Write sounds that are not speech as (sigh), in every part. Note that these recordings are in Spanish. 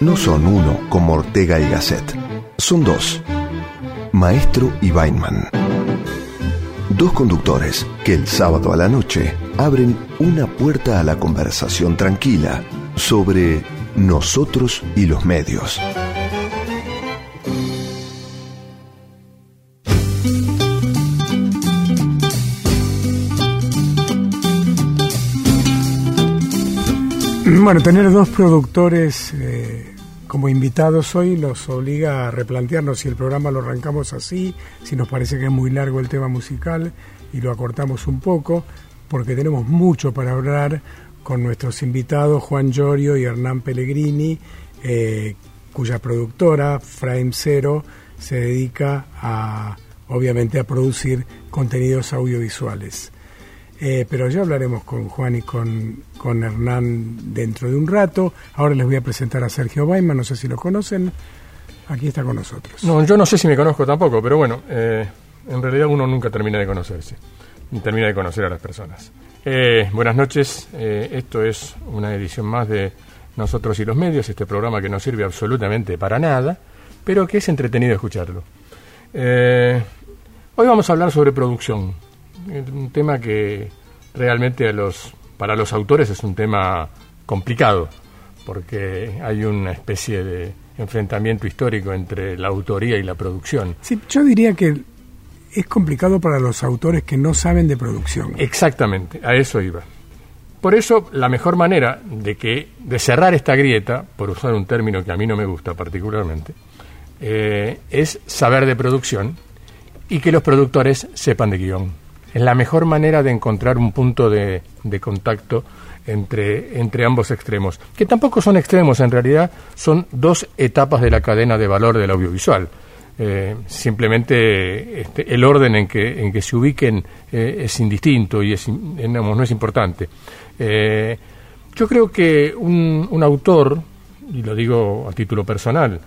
No son uno como Ortega y Gasset. Son dos. Maestro y Weinman. Dos conductores que el sábado a la noche abren una puerta a la conversación tranquila sobre nosotros y los medios. Bueno, tener dos productores eh, como invitados hoy nos obliga a replantearnos si el programa lo arrancamos así, si nos parece que es muy largo el tema musical y lo acortamos un poco, porque tenemos mucho para hablar con nuestros invitados Juan Llorio y Hernán Pellegrini, eh, cuya productora, Frame Zero, se dedica a, obviamente, a producir contenidos audiovisuales. Eh, pero ya hablaremos con Juan y con, con Hernán dentro de un rato. Ahora les voy a presentar a Sergio Baiman, no sé si lo conocen. Aquí está con nosotros. No, yo no sé si me conozco tampoco, pero bueno, eh, en realidad uno nunca termina de conocerse, ni termina de conocer a las personas. Eh, buenas noches, esto es una edición más de Nosotros y los Medios, este programa que no sirve absolutamente para nada, pero que es entretenido escucharlo. hoy vamos a hablar sobre producción, un tema que realmente a los, para los autores es un tema complicado, porque hay una especie de enfrentamiento histórico entre la autoría y la producción. Sí, yo diría que es complicado para los autores que no saben de producción. Exactamente, a eso iba. Por eso, la mejor manera de que de cerrar esta grieta, por usar un término que a mí no me gusta particularmente, eh, es saber de producción y que los productores sepan de guion es la mejor manera de encontrar un punto de, contacto entre, entre ambos extremos, que tampoco son extremos, en realidad son dos etapas de la cadena de valor del audiovisual. Eh, simplemente este, el orden en que, en que se ubiquen eh, es indistinto y es, no es importante. Eh, yo creo que un, un, autor, y lo digo a título personal,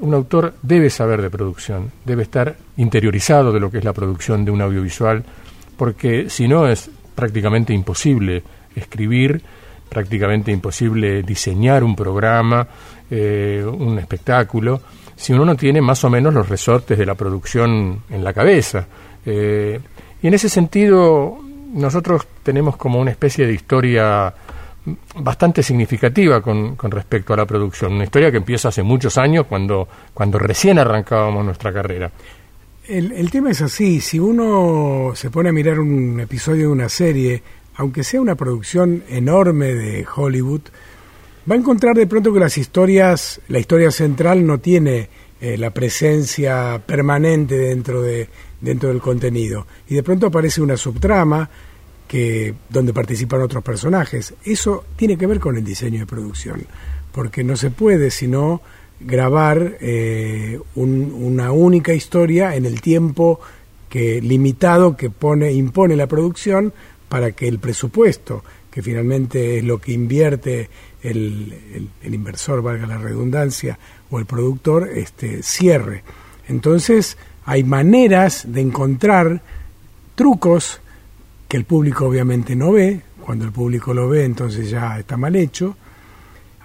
un autor debe saber de producción, debe estar interiorizado de lo que es la producción de un audiovisual, porque si no es prácticamente imposible escribir, prácticamente imposible diseñar un programa, eh, un espectáculo, si uno no tiene más o menos los resortes de la producción en la cabeza. Eh, y en ese sentido, nosotros tenemos como una especie de historia bastante significativa con, con, respecto a la producción, una historia que empieza hace muchos años, cuando, cuando recién arrancábamos nuestra carrera. El, tema es así, si uno se pone a mirar un episodio de una serie, aunque sea una producción enorme de Hollywood, va a encontrar de pronto que las historias, la historia central no tiene eh, la presencia permanente dentro de dentro del contenido y de pronto aparece una subtrama que donde participan otros personajes. Eso tiene que ver con el diseño de producción, porque no se puede sino grabar eh, una única historia en el tiempo que limitado que pone impone la producción para que el presupuesto que finalmente es lo que invierte el, el, inversor valga la redundancia o el productor este cierre. Entonces hay maneras de encontrar trucos que el público obviamente no ve. Cuando el público lo ve entonces ya está mal hecho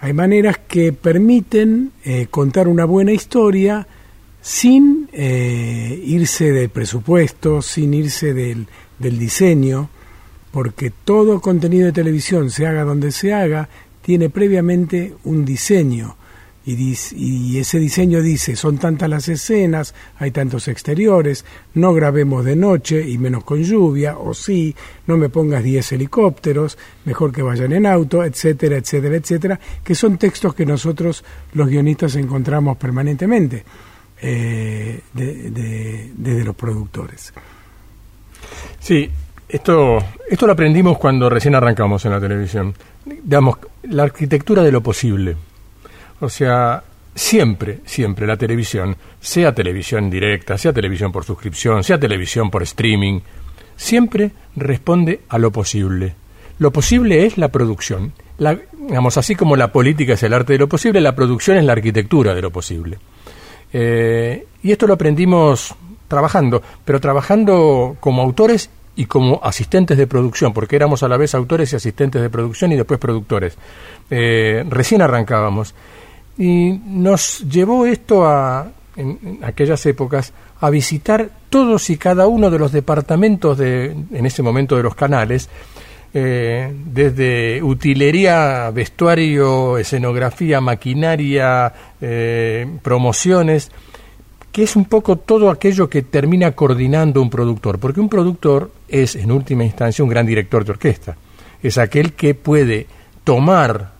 hay maneras que permiten eh, contar una buena historia sin eh, irse del presupuesto, sin irse del, del diseño, porque todo contenido de televisión, se haga donde se haga, tiene previamente un diseño y, ese diseño dice, son tantas las escenas, hay tantos exteriores, no grabemos de noche y menos con lluvia, o sí, no me pongas 10 helicópteros, mejor que vayan en auto, etcétera, etcétera, etcétera, que son textos que nosotros los guionistas encontramos permanentemente eh, desde los productores. Sí, esto, esto lo aprendimos cuando recién arrancamos en la televisión. Digamos, la arquitectura de lo posible o sea, siempre, siempre la televisión, sea televisión directa, sea televisión por suscripción, sea televisión por streaming, siempre responde a lo posible. Lo posible es la producción. La, digamos, así como la política es el arte de lo posible, la producción es la arquitectura de lo posible. Eh, y esto lo aprendimos trabajando, pero trabajando como autores y como asistentes de producción, porque éramos a la vez autores y asistentes de producción y después productores. Eh, recién arrancábamos. Y nos llevó esto a, en, aquellas épocas, a visitar todos y cada uno de los departamentos de, en ese momento de los canales, eh, desde utilería, vestuario, escenografía, maquinaria, eh, promociones, que es un poco todo aquello que termina coordinando un productor, porque un productor es en última instancia un gran director de orquesta, es aquel que puede tomar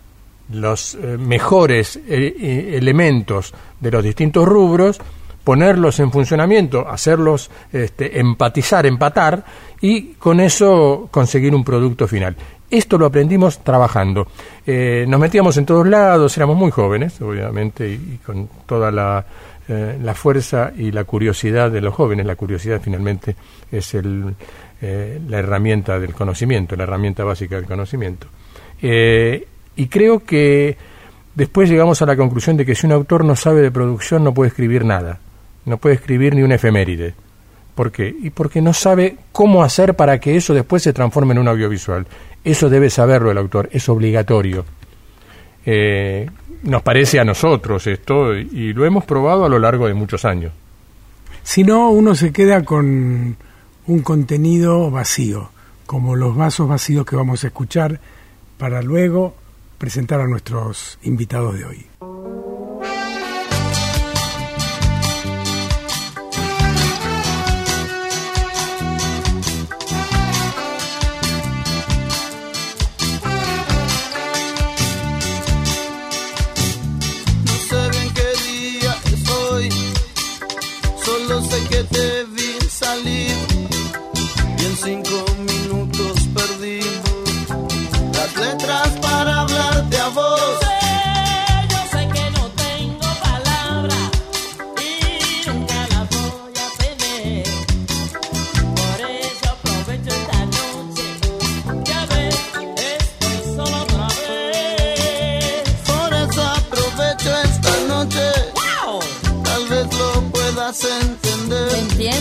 los eh, mejores elementos de los distintos rubros, ponerlos en funcionamiento, hacerlos este, empatizar, empatar y con eso conseguir un producto final. Esto lo aprendimos trabajando. Eh, nos metíamos en todos lados, éramos muy jóvenes, obviamente, y, con toda la, eh, la, fuerza y la curiosidad de los jóvenes. La curiosidad finalmente es el, eh, la herramienta del conocimiento, la herramienta básica del conocimiento. Y creo que después llegamos a la conclusión de que si un autor no sabe de producción no puede escribir nada no puede escribir ni una efeméride. ¿Por qué? Y porque no sabe cómo hacer para que eso después se transforme en un audiovisual. Eso debe saberlo el autor, es obligatorio. Eh, nos parece a nosotros esto y lo hemos probado a lo largo de muchos años. Si no, uno se queda con un contenido vacío, como los vasos vacíos que vamos a escuchar para luego presentar a nuestros invitados de hoy.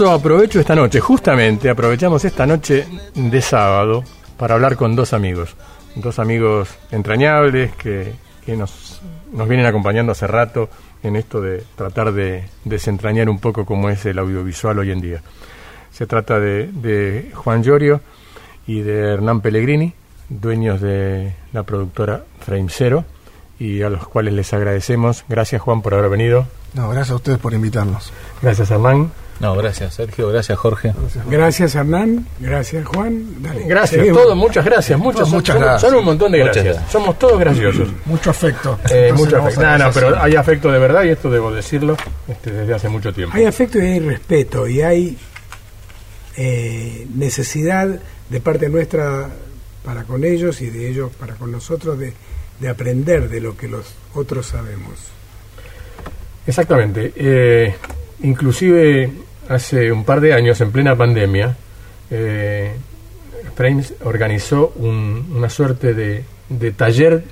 eso aprovecho esta noche, justamente aprovechamos esta noche de sábado para hablar con dos amigos, dos amigos entrañables que, nos, nos vienen acompañando hace rato en esto de tratar de desentrañar un poco cómo es el audiovisual hoy en día. Se trata de, de Juan Llorio y de Hernán Pellegrini, dueños de la productora Frame Zero, y a los cuales les agradecemos. Gracias Juan por haber venido. No, gracias a ustedes por invitarnos. Gracias Hernán. No, gracias Sergio, gracias Jorge. Gracias, Hernán, gracias Juan. gracias, todos, muchas gracias, muchas, muchas gracias. Son un montón de gracias. Somos todos graciosos. Mucho afecto. Eh, mucho afecto. No, no, pero hay afecto de verdad y esto debo decirlo este, desde hace mucho tiempo. Hay afecto y hay respeto y hay eh, necesidad de parte nuestra para con ellos y de ellos para con nosotros de, de aprender de lo que los otros sabemos. Exactamente. Eh, inclusive hace un par de años, en plena pandemia, eh, Frames organizó un- una suerte de, taller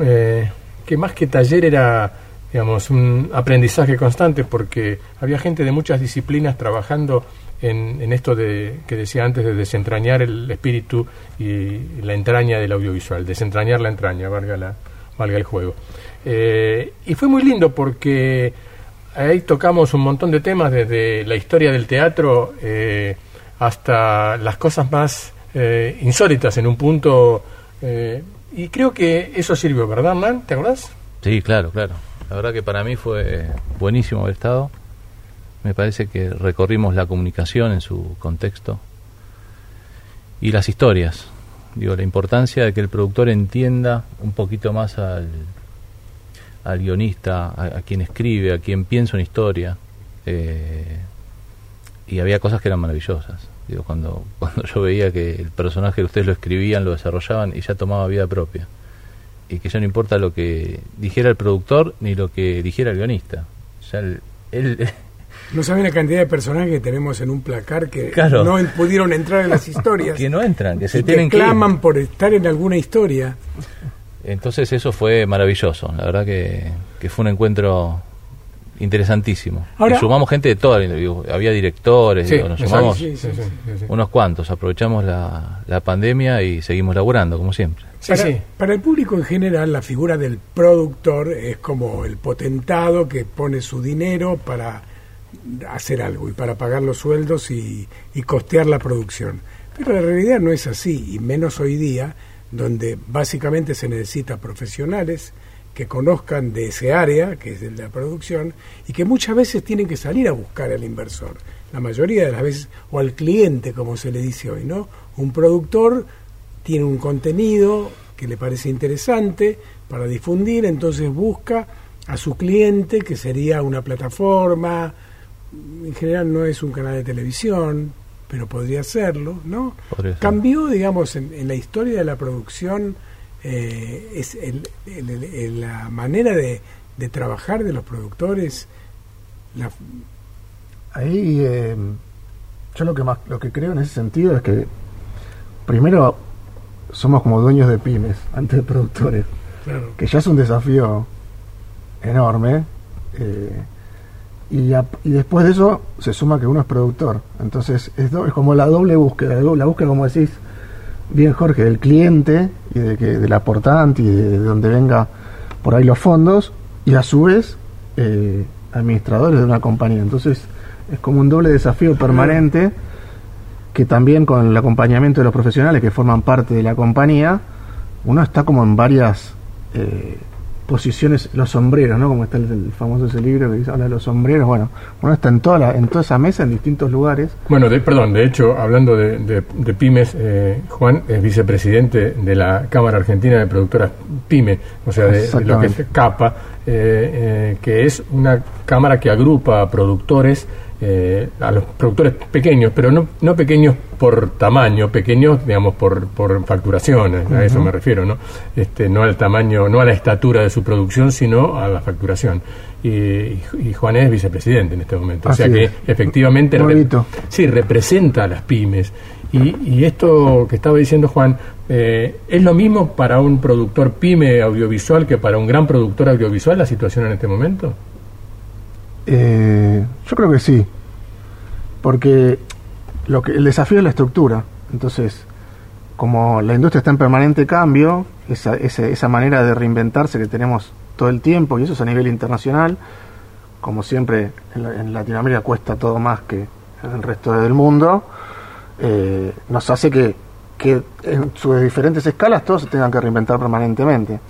eh, que más que taller era digamos un aprendizaje constante porque había gente de muchas disciplinas trabajando en, en esto de que decía antes de desentrañar el espíritu y la entraña del audiovisual, desentrañar la entraña, valga la valga el juego. Eh, y fue muy lindo porque ahí tocamos un montón de temas desde la historia del teatro eh, hasta las cosas más eh, insólitas en un punto eh, y creo que eso sirvió, ¿verdad, Hernán? ¿Te acordás? Sí, claro, claro. La verdad que para mí fue buenísimo haber estado. Me parece que recorrimos la comunicación en su contexto y las historias. Digo, la importancia de que el productor entienda un poquito más al, al guionista, a, a quien escribe, a quien piensa una historia. Eh, y había cosas que eran maravillosas. Digo, cuando, (laughs) cuando yo veía que el personaje que ustedes lo escribían, lo desarrollaban y ya tomaba vida propia y que ya no importa lo que dijera el productor ni lo que dijera el guionista. Ya el- él, (laughs) No saben la cantidad de personajes que tenemos en un placar que Claro. no pudieron entrar en las (laughs) historias. que no entran, que se y que tienen que claman por estar en alguna historia. Entonces eso fue maravilloso, la verdad que, que fue un encuentro interesantísimo. Ahora- Y sumamos gente de toda, la- había directores, digo, nos sumamos sí, sí, sí, sí. unos cuantos, aprovechamos la, la pandemia y seguimos laburando, como siempre. Sí, para, sí. para el público en general, la figura del productor es como el potentado que pone su dinero para hacer algo y para pagar los sueldos y, y costear la producción. Pero la realidad no es así, y menos hoy día, donde básicamente se necesita profesionales que conozcan de ese área, que es de la producción, y que muchas veces tienen que salir a buscar al inversor, la mayoría de las veces, o al cliente, como se le dice hoy, ¿no? Un productor tiene un contenido que le parece interesante para difundir, entonces busca a su cliente, que sería una plataforma, en general no es un canal de televisión, pero podría serlo, ¿no? Podría ser. Cambió, digamos, en, en la historia de la producción, eh, es el- el- el- el- la manera de, de trabajar de los productores, la, Ahí eh, yo lo que más lo que creo en ese sentido es que primero somos como dueños de pymes antes de productores, claro, que ya es un desafío enorme. eh, y, a- y después de eso se suma que uno es productor. Entonces es, do- es como la doble búsqueda, la búsqueda como decís bien Jorge, del cliente y de que, del aportante y de, de donde venga por ahí los fondos y a su vez eh, administradores de una compañía. Entonces es como un doble desafío permanente que también con el acompañamiento de los profesionales que forman parte de la compañía, uno está como en varias eh, posiciones, los sombreros, ¿no? Como está el, el famoso ese libro que dice, habla de los sombreros, bueno, uno está en toda, la, en toda esa mesa, en distintos lugares, Bueno, de- perdón, de hecho, hablando de, de- de pymes, eh, Juan es vicepresidente de la Cámara Argentina de Productoras PYME, o sea, de, de lo que es. CAPA, eh, eh, que es una cámara que agrupa a productores, eh, a los productores pequeños, pero no, no pequeños por tamaño, pequeños, digamos, por, por facturación, a eso me refiero, ¿no? Este, no al tamaño, no a la estatura de su producción, sino a la facturación. Y, y Juan es vicepresidente en este momento, o sea Así que es. efectivamente Nuevito. Sí, representa a las pymes. Y, y esto que estaba diciendo Juan, eh, ¿es lo mismo para un productor pyme audiovisual que para un gran productor audiovisual la situación en este momento? Eh, yo creo que sí, porque lo que el desafío es la estructura. Entonces, como la industria está en permanente cambio, esa, esa, manera de reinventarse que tenemos todo el tiempo, y eso es a nivel internacional, como siempre en, la- en Latinoamérica cuesta todo más que en el resto del mundo, eh, nos hace que, que en sus diferentes escalas todos se tengan que reinventar permanentemente.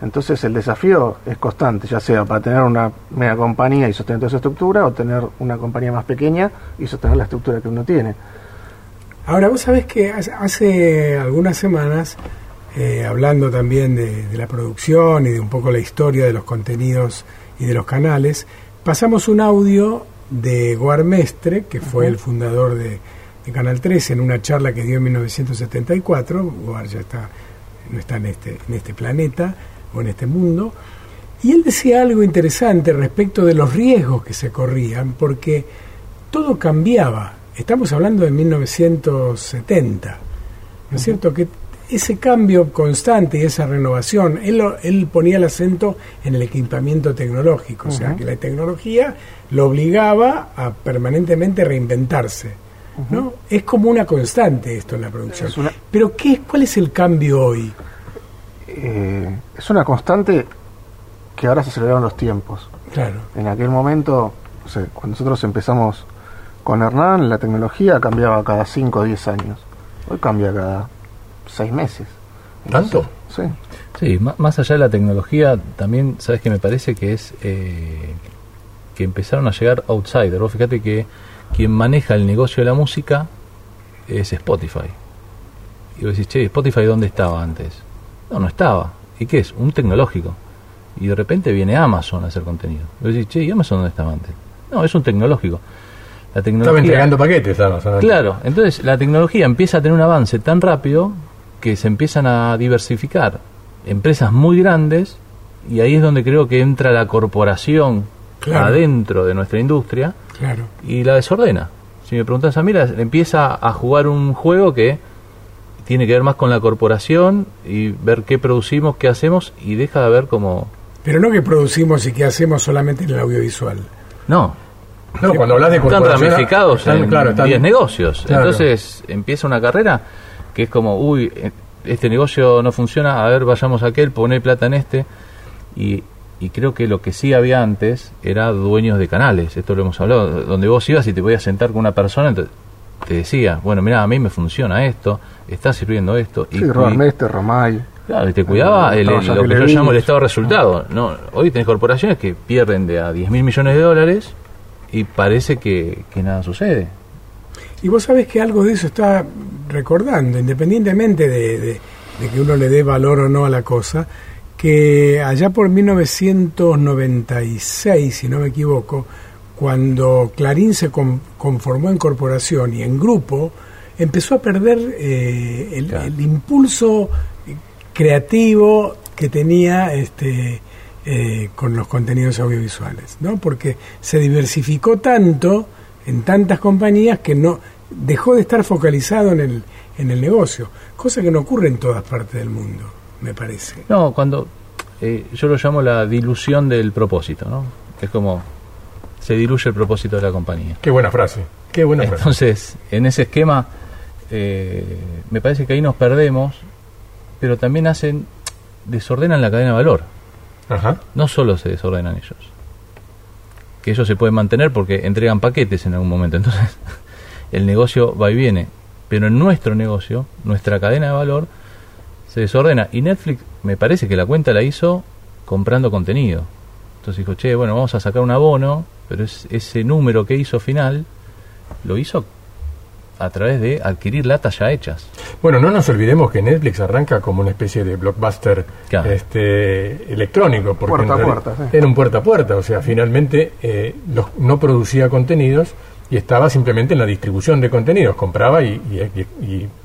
Entonces el desafío es constante, ya sea para tener una mega compañía y sostener toda esa estructura, o tener una compañía más pequeña y sostener la estructura que uno tiene. Ahora, vos sabés que hace- algunas semanas, eh, hablando también de, de la producción y de un poco la historia de los contenidos y de los canales, pasamos un audio de Guarmestre, que fue el fundador de, de Canal 13, en una charla que dio en 1974. Guar ya está no está en este, en este planeta o en este mundo. Y él decía algo interesante respecto de los riesgos que se corrían, porque todo cambiaba. Estamos hablando de 1970, ¿no es cierto? Que ese cambio constante y esa renovación, él, él ponía el acento en el equipamiento tecnológico, o sea, que la tecnología lo obligaba a permanentemente reinventarse. ¿no? Es como una constante esto en la producción. Pero ¿qué, ¿cuál es el cambio hoy? Eh, es una constante que ahora se aceleraron los tiempos. Claro. En aquel momento, cuando nosotros empezamos con Hernán, la tecnología cambiaba cada 5 o 10 años. Hoy cambia cada 6 meses. ¿Tanto? Sí. Sí, más allá de la tecnología, también, ¿sabes qué me parece? Que es eh, que empezaron a llegar outsiders. Vos fíjate que quien maneja el negocio de la música es Spotify. Y vos decís, che, Spotify ¿dónde estaba antes? No, no estaba. ¿Y qué es? Un tecnológico. Y de repente viene Amazon a hacer contenido. Y vos decís, che, ¿y Amazon dónde estaba antes? No, es un tecnológico. La tecnología, estaba entregando paquetes Amazon. Claro, entonces la tecnología empieza a tener un avance tan rápido que se empiezan a diversificar empresas muy grandes y ahí es donde creo que entra la corporación adentro de nuestra industria y la desordena. Si me preguntas a mí, empieza a jugar un juego que tiene que ver más con la corporación y ver qué producimos, qué hacemos y deja de ver cómo... Pero no que producimos y qué hacemos solamente en el audiovisual. No. No, cuando hablas de Están ramificados en 10 negocios. Entonces empieza una carrera que es como, uy, eh, este negocio no funciona, a ver, vayamos a aquel, poner plata en este. Y y creo que lo que sí había antes era dueños de canales, esto lo hemos hablado, donde vos ibas y te podías sentar con una persona, entonces te decía, bueno, mira, a mí me funciona esto, está sirviendo esto. Sí, y, Romay. Claro, y te cuidaba el, lo que yo llamo el estado de resultado. No, hoy tenés corporaciones que pierden de a 10 mil millones de dólares y parece que, nada sucede. Y vos sabés que algo de eso está recordando, independientemente de, de que uno le dé valor o no a la cosa, que allá por 1996, si no me equivoco, cuando Clarín se conformó en corporación y en grupo, empezó a perder eh, el, impulso creativo que tenía este, eh, con los contenidos audiovisuales, ¿no? Porque se diversificó tanto en tantas compañías que no dejó de estar focalizado en el, en el negocio, cosa que no ocurre en todas partes del mundo me parece. No, cuando eh, yo lo llamo la dilución del propósito, ¿no? Es como se diluye el propósito de la compañía. Qué buena frase, qué buena frase. Entonces, en ese esquema, eh, me parece que ahí nos perdemos, pero también hacen, desordenan la cadena de valor. Ajá. No solo se desordenan ellos, que ellos se pueden mantener porque entregan paquetes en algún momento, entonces (laughs) el negocio va y viene, pero en nuestro negocio, nuestra cadena de valor, se desordena. Y Netflix me parece que la cuenta la hizo comprando contenido. Entonces dijo, che, bueno, vamos a sacar un abono, pero es, ese número que hizo final lo hizo a través de adquirir latas ya hechas. Bueno, no nos olvidemos que Netflix arranca como una especie de blockbuster este, electrónico, porque puerta a puerta, era un puerta a puerta, o sea, finalmente eh, no producía contenidos y estaba simplemente en la distribución de contenidos, compraba y,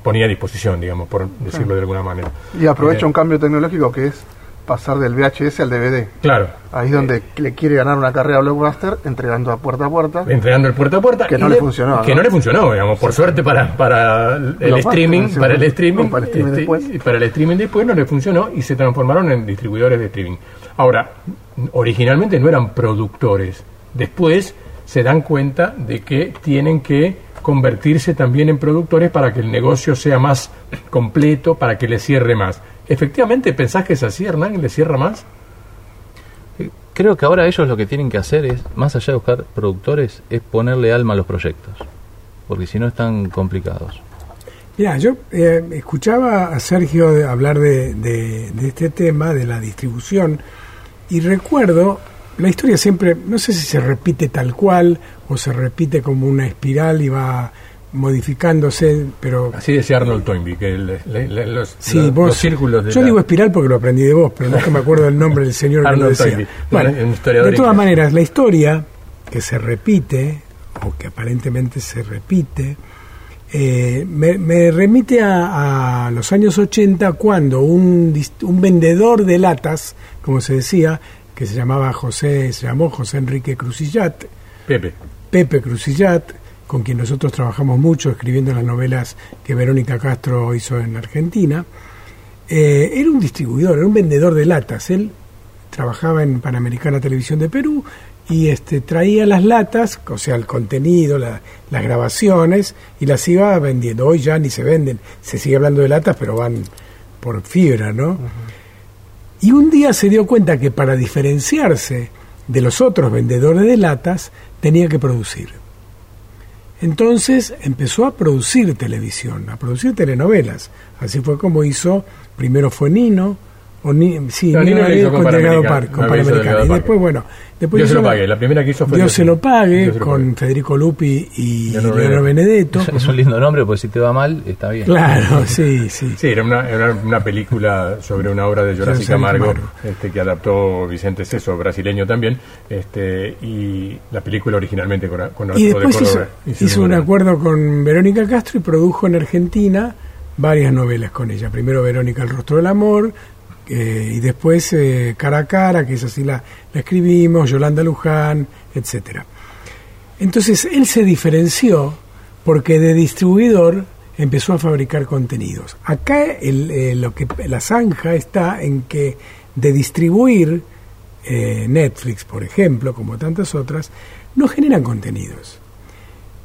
ponía a disposición, digamos, por decirlo de alguna manera. Y aprovecha eh, un cambio tecnológico que es pasar del VHS al DVD. Claro. Ahí es donde le quiere ganar una carrera a Blockbuster entregando a puerta a puerta. Entregando el puerta a puerta. Que no le, funcionó. Que ¿no? le funcionó, digamos, por suerte para, para el streaming, para el streaming, para el streaming, este, después. para el streaming después no le funcionó y se transformaron en distribuidores de streaming. Ahora, originalmente no eran productores. Después se dan cuenta de que tienen que convertirse también en productores para que el negocio sea más completo, para que le cierre más. ¿Efectivamente pensás que es así, Hernán, le cierra más? Eh, creo que ahora ellos lo que tienen que hacer es, más allá de buscar productores, es ponerle alma a los proyectos, porque si no están complicados. Mira, yo eh, escuchaba a Sergio hablar de, de este tema, de la distribución, y recuerdo la historia siempre, no sé si se repite tal cual o se repite como una espiral y va modificándose, pero... Así decía Arnold Toynbee, que los, círculos de Yo digo espiral porque lo aprendí de vos, pero no es que me acuerdo el nombre del señor que lo decía. Bueno, de todas maneras, la historia que se repite, o que aparentemente se repite, eh, me, me remite a, a los años 80 cuando un, un vendedor de latas, como se decía, que se llamaba José, se llamó José Enrique Crucillat, Pepe. Pepe Crucillat, con quien nosotros trabajamos mucho escribiendo las novelas que Verónica Castro hizo en Argentina, eh, era un distribuidor, era un vendedor de latas. Él trabajaba en Panamericana Televisión de Perú y este, traía las latas, o sea, el contenido, la- las grabaciones, y las iba vendiendo. Hoy ya ni se venden, se sigue hablando de latas, pero van por fibra, ¿no? Y un día se dio cuenta que para diferenciarse de los otros vendedores de latas tenía que producir. Entonces empezó a producir televisión, a producir telenovelas. Así fue como hizo, primero fue Nino, o Ni- sí, No, Nino lo Ariel hizo con Delgado Par- con Panamericana. Y después, bueno, después Dios se lo pague. La primera que hizo fue Dios se lo pague, Dios se lo con pague. Federico Lupi y Leonardo Benedetto. Es, (laughs) es un lindo nombre, porque si te va mal, está bien. Claro, (laughs) sí, sí. Sí, era una, era una película sobre una obra de Jurassic Camargo este, que adaptó Vicente Ceso, brasileño también, este, y la película originalmente con, con Y Arturo de después hizo, Córdoba. hizo un acuerdo con Verónica Castro y produjo en Argentina varias novelas con ella. Primero Verónica El rostro del amor, eh, y después eh, Cara a Cara, que es así la, escribimos, Yolanda Luján, etcétera. Entonces él se diferenció porque de distribuidor empezó a fabricar contenidos. Acá eh, lo que la zanja está en que de distribuir eh, Netflix, por ejemplo, como tantas otras, no generan contenidos.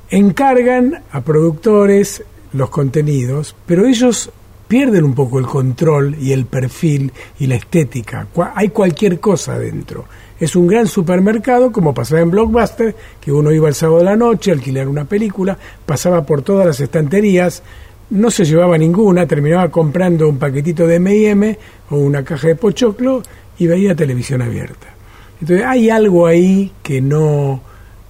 Encargan a productores los contenidos, pero ellos pierden un poco el control y el perfil y la estética. Hay cualquier cosa dentro. Es un gran supermercado, como pasaba en Blockbuster, que uno iba el sábado de la noche a alquilar una película, pasaba por todas las estanterías, no se llevaba ninguna, terminaba comprando un paquetito de M&M o una caja de pochoclo y veía televisión abierta. Entonces hay algo ahí que no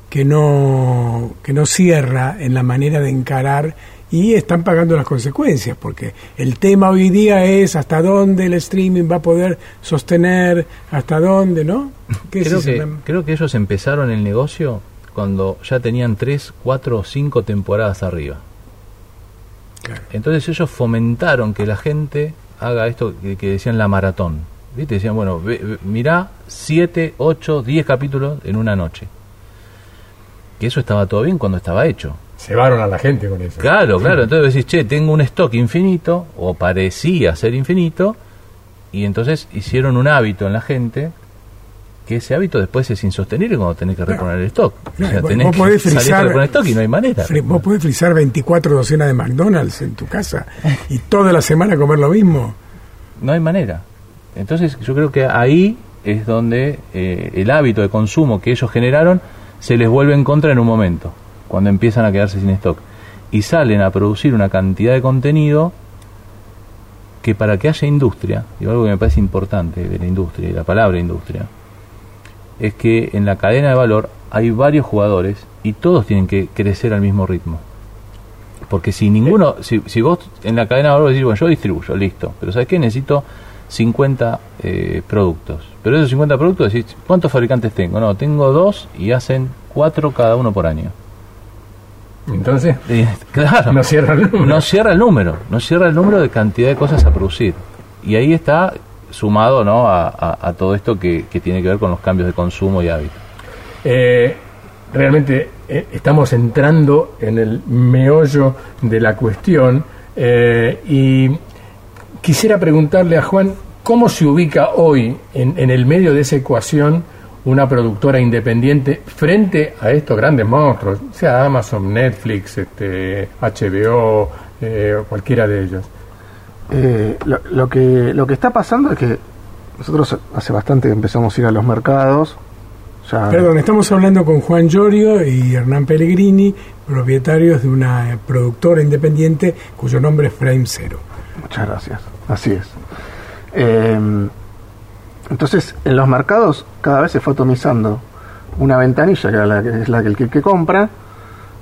que no que no cierra en la manera de encarar y están pagando las consecuencias porque el tema hoy día es hasta dónde el streaming va a poder sostener hasta dónde no ¿Qué es Creo que, creo que ellos empezaron el negocio cuando ya tenían tres, cuatro o cinco temporadas arriba. Claro. Entonces ellos fomentaron que la gente haga esto que, que decían la maratón. ¿Viste? Decían, bueno, ve- ve- mirá 7, 8, 10 capítulos en una noche. Que eso estaba todo bien cuando estaba hecho. Cebaron a la gente con eso. Claro, claro. Entonces decís, che, tengo un stock infinito, o parecía ser infinito, y entonces hicieron un hábito en la gente, que ese hábito después es insostenible cuando tenés que reponer el stock. Claro, o sea, tenés vos podés que salir a frizar- reponer stock y no hay manera. Vos podés frizar 24 docenas de McDonald's en tu casa y toda la semana comer lo mismo. No hay manera. Entonces yo creo que ahí es donde eh, el hábito de consumo que ellos generaron se les vuelve en contra en un momento, cuando empiezan a quedarse sin stock. Y salen a producir una cantidad de contenido que para que haya industria, y algo que me parece importante de la industria y la palabra industria, es que en la cadena de valor hay varios jugadores y todos tienen que crecer al mismo ritmo. Porque si ninguno, si, si vos en la cadena de valor decís, bueno, yo distribuyo, listo, pero ¿sabes qué? Necesito 50 eh, productos. Pero esos 50 productos decís, ¿cuántos fabricantes tengo? No, tengo dos y hacen cuatro cada uno por año. Entonces, Y, claro, no cierra el número. no cierra el número, no cierra el número de cantidad de cosas a producir. Y ahí está sumado ¿no? a, a- a todo esto que, que tiene que ver con los cambios de consumo y hábitos. Eh, realmente eh, estamos entrando en el meollo de la cuestión eh, y quisiera preguntarle a Juan cómo se ubica hoy en, en el medio de esa ecuación una productora independiente frente a estos grandes monstruos, sea Amazon, Netflix, este, HBO, eh, cualquiera de ellos. Eh, lo, lo que, lo que está pasando es que nosotros hace bastante que empezamos a ir a los mercados. Ya, Perdón, estamos hablando con Juan Llorio y Hernán Pellegrini, propietarios de una productora independiente cuyo nombre es Frame Zero. Muchas gracias. Así es. Eh, entonces, en los mercados cada vez se fue atomizando una ventanilla que, era la que es la que el que, que compra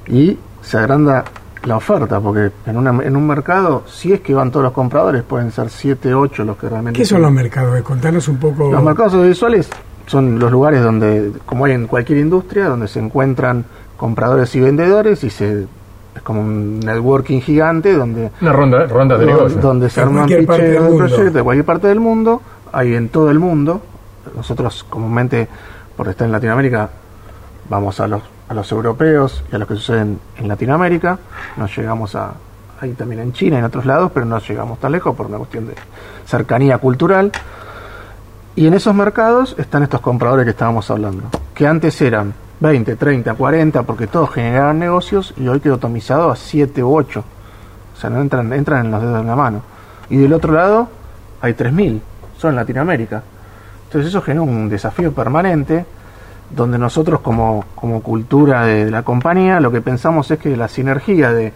y se agranda la oferta, porque en, una, en un mercado, si es que van todos los compradores, pueden ser 7, 8 los que realmente... ¿Qué son los mercados? Contanos un poco. Los mercados audiovisuales son los lugares donde, como hay en cualquier industria, donde se encuentran compradores y vendedores y se es como un networking gigante donde Una ronda, ronda de negocios. donde se arman de cualquier parte del mundo, hay en todo el mundo. Nosotros comúnmente, por estar en Latinoamérica, vamos a los, a los europeos y a los que suceden en Latinoamérica, nos llegamos a ahí también en China y en otros lados, pero no llegamos tan lejos por una cuestión de cercanía cultural. Y en esos mercados están estos compradores que estábamos hablando, que antes eran 20, 30, 40, porque todos generaban negocios y hoy quedó atomizado a 7 u 8. O sea, no entran, entran en los dedos de la mano. Y del otro lado hay 3.000, son Latinoamérica. Entonces eso genera un desafío permanente donde nosotros como, como cultura de, la compañía lo que pensamos es que la sinergia de,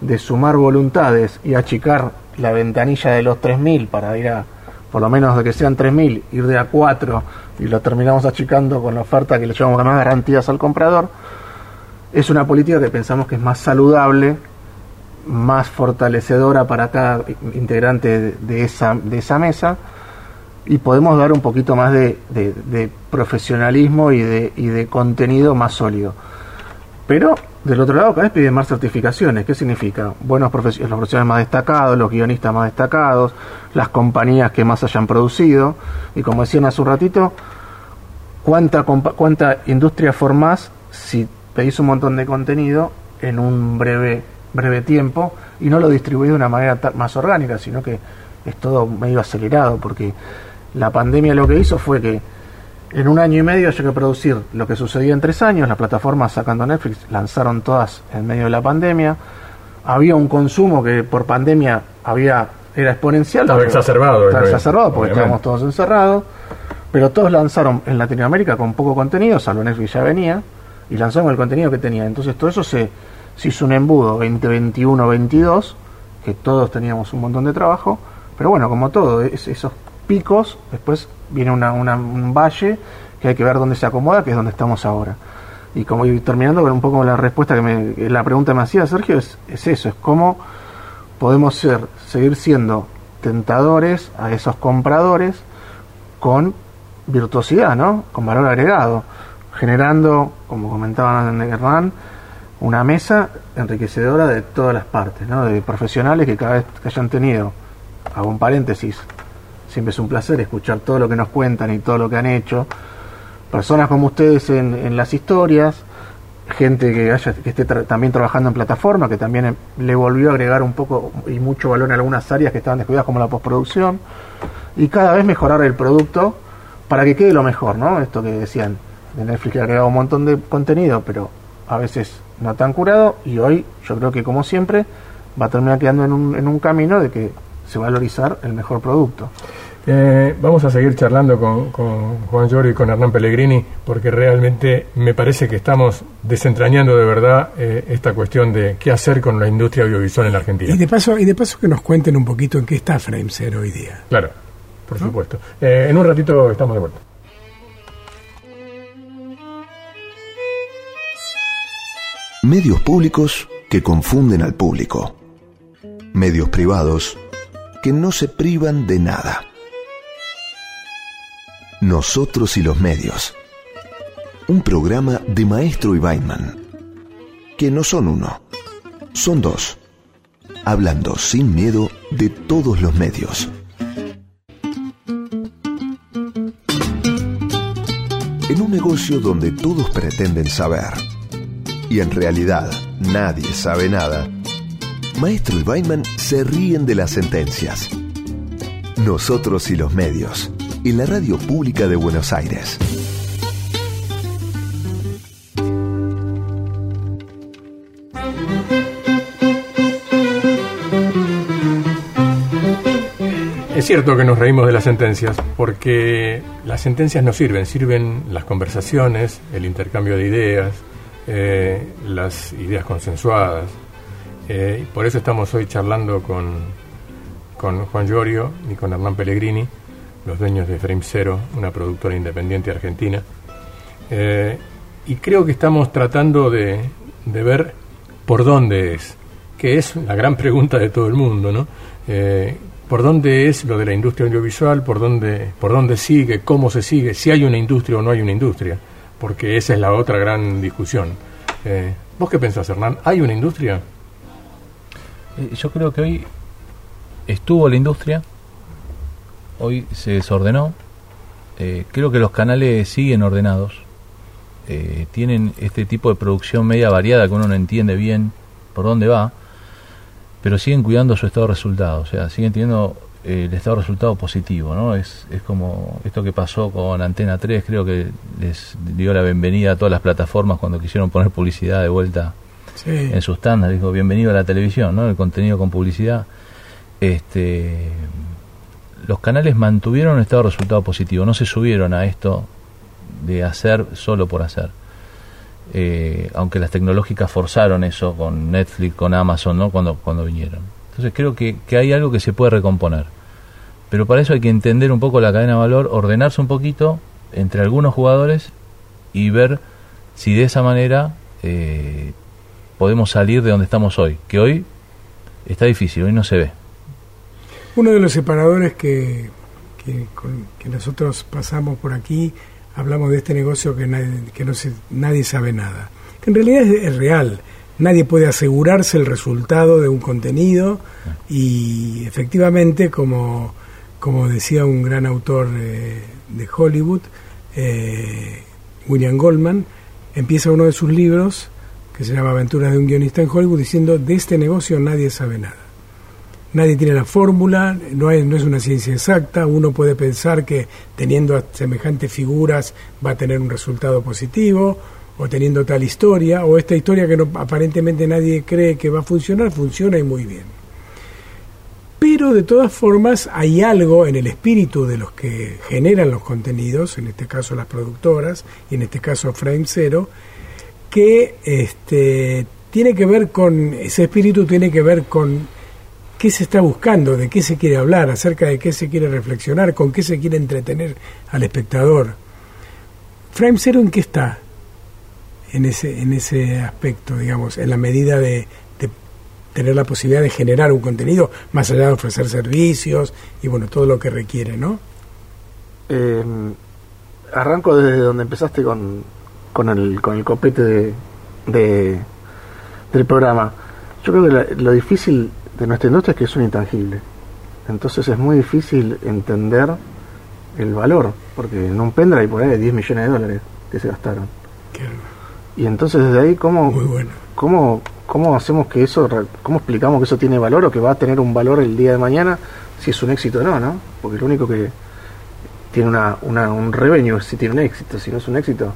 de sumar voluntades y achicar la ventanilla de los 3.000 para ir a, por lo menos de que sean 3.000, ir de a 4 y lo terminamos achicando con la oferta que le llevamos más garantías al comprador, es una política que pensamos que es más saludable, más fortalecedora para cada integrante de esa, de esa mesa y podemos dar un poquito más de, de- profesionalismo y de, y de contenido más sólido. Pero del otro lado cada vez piden más certificaciones. ¿Qué significa? Buenos profes- los profesionales más destacados, los guionistas más destacados, las compañías que más hayan producido. Y como decían hace un ratito, ¿cuánta, cuánta industria formás si pedís un montón de contenido en un breve, breve tiempo y no lo distribuís de una manera más orgánica, sino que es todo medio acelerado? Porque la pandemia lo que hizo fue que en un año y medio haya que producir lo que sucedía en tres años. Las plataformas sacando Netflix lanzaron todas en medio de la pandemia. Había un consumo que por pandemia había era exponencial. Estaba exacerbado, Estaba exacerbado porque obviamente. estábamos todos encerrados. Pero todos lanzaron en Latinoamérica con poco contenido, salvo Netflix ya venía, y lanzaron el contenido que tenía. Entonces todo eso se, se hizo un embudo 2021-22, que todos teníamos un montón de trabajo. Pero bueno, como todo, es- esos picos, después viene una, un valle que hay que ver dónde se acomoda, que es donde estamos ahora. Y como y terminando con un poco la respuesta que me, la pregunta que me hacía Sergio, es, es eso, es cómo podemos ser, seguir siendo tentadores a esos compradores con virtuosidad, ¿no? Con valor agregado, generando, como comentaba Hernán, una mesa enriquecedora de todas las partes, ¿no? De profesionales que cada vez que hayan tenido, hago un paréntesis, siempre es un placer escuchar todo lo que nos cuentan y todo lo que han hecho, personas como ustedes en, en las historias, gente que haya que esté tra- también trabajando en plataforma, que también eh, le volvió a agregar un poco y mucho valor en algunas áreas que estaban descuidadas como la postproducción, y cada vez mejorar el producto para que quede lo mejor, ¿no? Esto que decían, de Netflix que ha agregado un montón de contenido, pero a veces no tan curado, y hoy yo creo que como siempre va a terminar quedando en un, en un camino de que se va a valorizar el mejor producto. Eh, vamos a seguir charlando con, con Juan Lloro y con Hernán Pellegrini porque realmente me parece que estamos desentrañando de verdad eh, esta cuestión de qué hacer con la industria audiovisual en la Argentina. Y de paso, y de paso que nos cuenten un poquito en qué está Frameser hoy día. Claro, por supuesto. Eh, en un ratito estamos de vuelta. Medios públicos que confunden al público. Medios privados que no se privan de nada. Nosotros y los medios. Un programa de Maestro y Weinman. Que no son uno, son dos. Hablando sin miedo de todos los medios. En un negocio donde todos pretenden saber y en realidad nadie sabe nada, Maestro y Weinman se ríen de las sentencias. Nosotros y los medios, en la radio pública de Buenos Aires. Es cierto que nos reímos de las sentencias, porque las sentencias no sirven, sirven las conversaciones, el intercambio de ideas, eh, las ideas consensuadas. Eh, por eso estamos hoy charlando con, con Juan Llorio y con Hernán Pellegrini, los dueños de Frame Zero, una productora independiente argentina. Eh, y creo que estamos tratando de, de ver por dónde es, que es la gran (laughs) pregunta de todo el mundo, ¿no? Eh, ¿Por dónde es lo de la industria audiovisual? ¿Por dónde, ¿Por dónde sigue? ¿Cómo se sigue? ¿Si hay una industria o no hay una industria? Porque esa es la otra gran discusión. Eh, ¿Vos qué pensás, Hernán? ¿Hay una industria? Eh, Yo creo que hoy estuvo la industria, hoy se desordenó. Eh, creo que los canales siguen ordenados. Eh, tienen este tipo de producción media variada que uno no entiende bien por dónde va, pero siguen cuidando su estado de resultado, o sea, siguen teniendo eh, el estado de resultado positivo, ¿no? Es, es como esto que pasó con Antena 3, creo que les dio la bienvenida a todas las plataformas cuando quisieron poner publicidad de vuelta Sí. en sus tandas, dijo bienvenido a la televisión, ¿no? El contenido con publicidad. Este, los canales mantuvieron un estado de resultado positivo, no se subieron a esto de hacer solo por hacer. Eh, aunque las tecnológicas forzaron eso con Netflix, con Amazon, ¿no? Cuando, cuando vinieron. Entonces creo que, que hay algo que se puede recomponer. Pero para eso hay que entender un poco la cadena de valor, ordenarse un poquito entre algunos jugadores y ver si de esa manera eh, podemos salir de donde estamos hoy. Que hoy está difícil, hoy no se ve. Uno de los separadores que, que, nosotros pasamos por aquí, hablamos de este negocio que nadie, que no se, nadie sabe nada. Que en realidad es, es real. Nadie puede asegurarse el resultado de un contenido y efectivamente, como, como decía un gran autor eh, de Hollywood, eh, William Goldman, empieza uno de sus libros, que se llama Aventuras de un guionista en Hollywood, diciendo, de este negocio nadie sabe nada. Nadie tiene la fórmula, no, no es una ciencia exacta, uno puede pensar que teniendo semejantes figuras va a tener un resultado positivo, o teniendo tal historia, o esta historia que no, aparentemente nadie cree que va a funcionar, funciona y muy bien. Pero de todas formas hay algo en el espíritu de los que generan los contenidos, en este caso las productoras, y en este caso Frame Zero, que este, tiene que ver con, ese espíritu tiene que ver con qué se está buscando, de qué se quiere hablar, acerca de qué se quiere reflexionar, con qué se quiere entretener al espectador. Frame Zero en qué está en ese, en ese aspecto, digamos, en la medida de, tener la posibilidad de generar un contenido, más allá de ofrecer servicios y bueno, todo lo que requiere, ¿no? Eh, arranco desde donde empezaste con, con, el, con el copete de, de- del programa. Yo creo que la- lo difícil de nuestra industria es que es un intangible. Entonces es muy difícil entender el valor, porque en un pendrive por ahí hay 10 millones de dólares que se gastaron. Que- Y entonces desde ahí, ¿cómo, bueno. ¿Cómo, ¿Cómo hacemos que eso, cómo explicamos que eso tiene valor o que va a tener un valor el día de mañana si es un éxito o no, ¿no? Porque lo único que tiene una, una, un revenue es si tiene un éxito, si no es un éxito,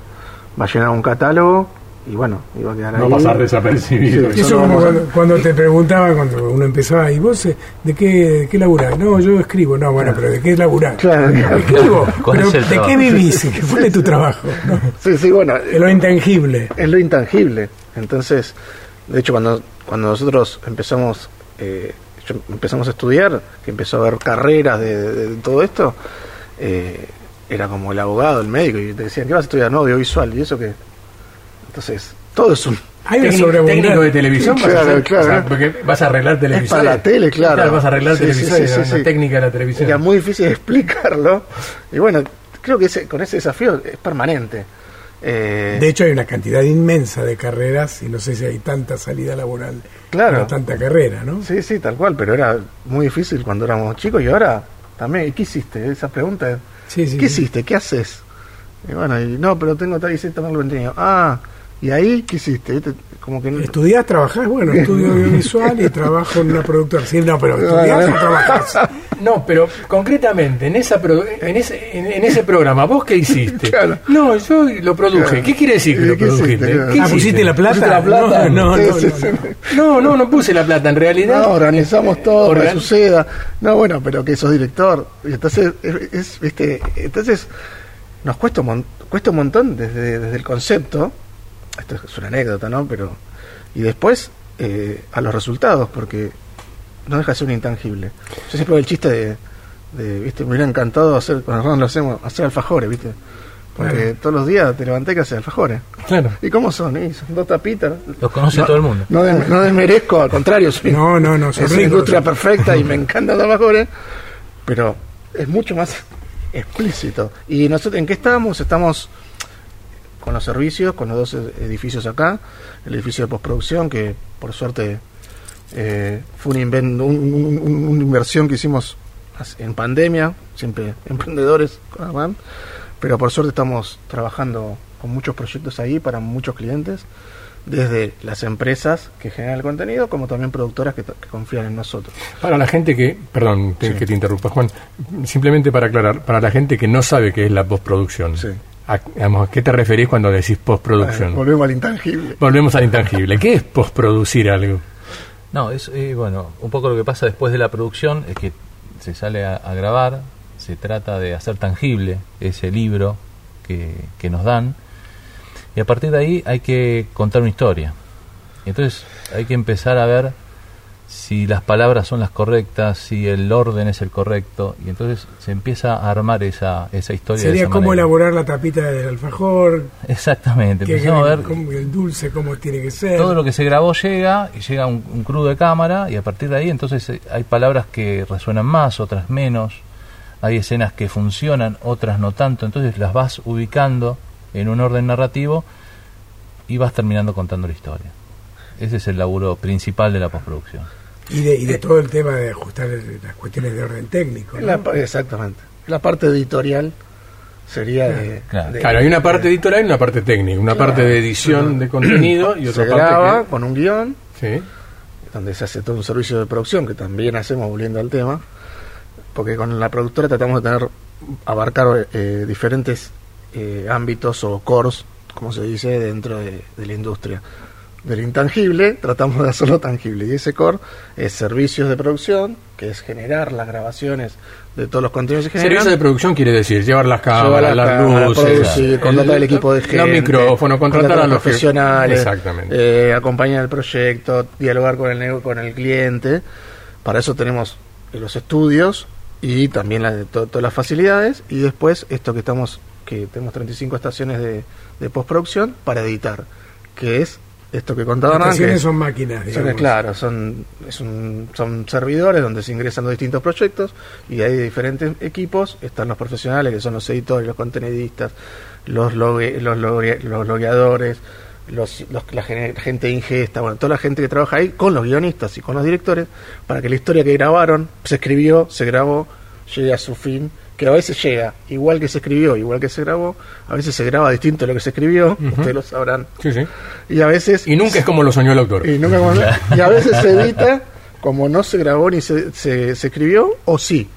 va a llenar un catálogo y bueno, va a quedar No ahí. pasar desapercibido. Sí, Eso como a- cuando, cuando te preguntaban, cuando uno empezaba, ¿y vos eh, de qué, de qué laburás? No, yo escribo. No, bueno, pero ¿de qué laburás? Claro, claro. Escribo. ¿Cuál pero ¿De trabajo? qué vivís? ¿Qué fue de tu trabajo? ¿no? Sí, sí, bueno, Es lo intangible. es lo intangible. Entonces, de hecho, cuando, cuando nosotros empezamos, eh, empezamos a estudiar, que empezó a haber carreras de, de- de todo esto, eh, era como el abogado, el médico, y te decían, ¿qué vas a estudiar? No, audiovisual, ¿y eso qué? Entonces, todo es un... Hay una Técnico, de televisión vas a Claro, hacer, claro. o sea, porque vas a arreglar televisión. para la tele, claro. vas a arreglar Sí, sí, televisión, sí, sí, sí. técnica de la televisión. Era muy difícil (laughs) explicarlo. Y bueno, creo que ese, con ese desafío es permanente. Eh, De hecho, hay una cantidad inmensa de carreras y no sé si hay tanta salida laboral Claro. tanta carrera, ¿no? Sí, sí, tal cual, pero era muy difícil cuando éramos chicos y ahora también. ¿Y qué hiciste? Esa pregunta. Sí, sí, ¿Qué sí. hiciste? ¿Qué haces? Y bueno, y no, pero tengo tal y cierta mal. Ah, ¿y ahí qué hiciste? Como que no- ¿Estudiás, trabajás? Bueno, estudio (laughs) audiovisual y trabajo en una productora. Sí, no, pero ¿estudiás o trabajás? (laughs) No, pero concretamente, en esa pro- en, ese, en, en ese programa, ¿vos qué hiciste? (laughs) Claro. No, yo lo produje. Claro. ¿Qué quiere decir que lo ¿Qué hiciste? produjiste? Claro. ¿Qué Ah? ¿pusiste la plata? ¿Pusiste la plata? No, no, Sí, no, sí, no, sí. no. No, no, no puse la plata. En realidad. No, organizamos todo para que Organ- suceda. No, bueno, pero que sos director. Y entonces, es, es, viste, entonces nos cuesta un, mon- cuesta un montón desde, desde el concepto. Esto es una anécdota, ¿no? Pero y después eh, a los resultados, porque no deja de ser un intangible. Yo siempre hago el chiste de, de, viste, me hubiera encantado hacer, cuando nosotros lo hacemos, hacer alfajores, viste. Porque Claro. todos los días te levanté que hacer alfajores. Claro. ¿Y cómo son? Y son dos tapitas. Los conoce No, todo el mundo. No, des- no desmerezco, al contrario, soy, No, no, no, es una industria perfecta y me encantan los mejores, pero es mucho más explícito. ¿Y nosotros en qué estamos? Estamos con los servicios, con los dos ed- edificios acá, el edificio de postproducción, que por suerte Eh, fue un un- un- un- una inversión que hicimos en pandemia, siempre (laughs) emprendedores pero por suerte estamos trabajando con muchos proyectos ahí para muchos clientes, desde las empresas que generan el contenido como también productoras que, que confían en nosotros. Para la gente que, perdón te- Sí. que te interrumpa Juan, simplemente para aclarar, para la gente que no sabe qué es la postproducción, Sí. ¿A, digamos, ¿a qué te referís cuando decís postproducción? Eh, volvemos al intangible. Volvemos al intangible. ¿Qué es postproducir algo? No, es eh, bueno, un poco lo que pasa después de la producción es que se sale a, a grabar, se trata de hacer tangible ese libro que, que nos dan y a partir de ahí hay que contar una historia. Entonces hay que empezar a ver si las palabras son las correctas, si el orden es el correcto y entonces se empieza a armar esa, esa historia. de Sería esa cómo manera. elaborar la tapita del alfajor, Exactamente, que, empezamos a ver cómo- el dulce, cómo tiene que ser. todo lo que se grabó llega y llega un, un crudo de cámara y a partir de ahí entonces eh, hay palabras que resuenan más, otras menos, hay escenas que funcionan, otras no tanto, entonces las vas ubicando en un orden narrativo y vas terminando contando la historia. Ese es el laburo principal de la postproducción. Y de, y de todo el tema de ajustar el- las cuestiones de orden técnico. ¿no? La pa- exactamente. La parte editorial sería de, Claro. de- Claro, hay una parte editorial y una parte técnica, una parte de edición de contenido y otra se parte graba que- con un guion Sí. donde se hace todo un servicio de producción que también hacemos volviendo al tema porque con la productora tratamos de tener abarcar eh, diferentes eh, ámbitos o cores como se dice dentro de, de la industria del intangible tratamos de hacerlo tangible y ese core es servicios de producción que es generar las grabaciones de todos los contenidos que generan Servicio de producción quiere decir llevar las cámaras, la las cámara, luces, producir, el- contratar el equipo de gente, los micrófonos, contratar a los profesionales, Exactamente. eh, acompañar el proyecto, dialogar con el con el cliente. Para eso tenemos los estudios y también la- to- todas las facilidades y después esto que estamos que tenemos 35 estaciones de, de postproducción para editar, que es esto que contaba Las Hernán, que estaciones es- son máquinas, son, digamos. claro, son, es un- son servidores donde se ingresan los distintos proyectos y hay diferentes equipos. Están los profesionales, que son los editores, los contenidistas, los, logue- los, logue- los logueadores, los, los- la gen- gente de ingesta, bueno, toda la gente que trabaja ahí con los guionistas y con los directores para que la historia que grabaron, se escribió, se grabó, llegue a su fin. Que a veces llega igual que se escribió, igual que se grabó, a veces se graba distinto de lo que se escribió, ustedes lo sabrán, Sí, sí. y a veces Y nunca es como lo soñó el autor. y, nunca como- y a veces se edita (laughs) como no se grabó ni se, se, se escribió, o sí.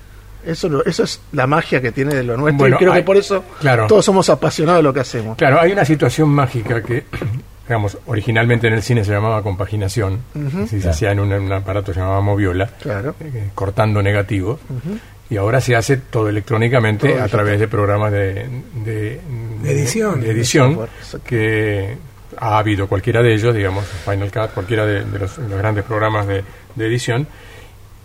Eso, lo- eso es la magia que tiene de lo nuestro. Bueno, y creo hay- que por eso claro. todos somos apasionados de lo que hacemos. Claro, hay una situación mágica que, (clears throat) digamos, originalmente en el cine se llamaba compaginación, así se hacía en un, en un aparato que se llamaba moviola, Claro. eh, cortando negativos, y ahora se hace todo electrónicamente Todo a través de programas de, de, De edición. de edición, que ha habido cualquiera de ellos, digamos, Final Cut, cualquiera de, de los, los grandes programas de, edición,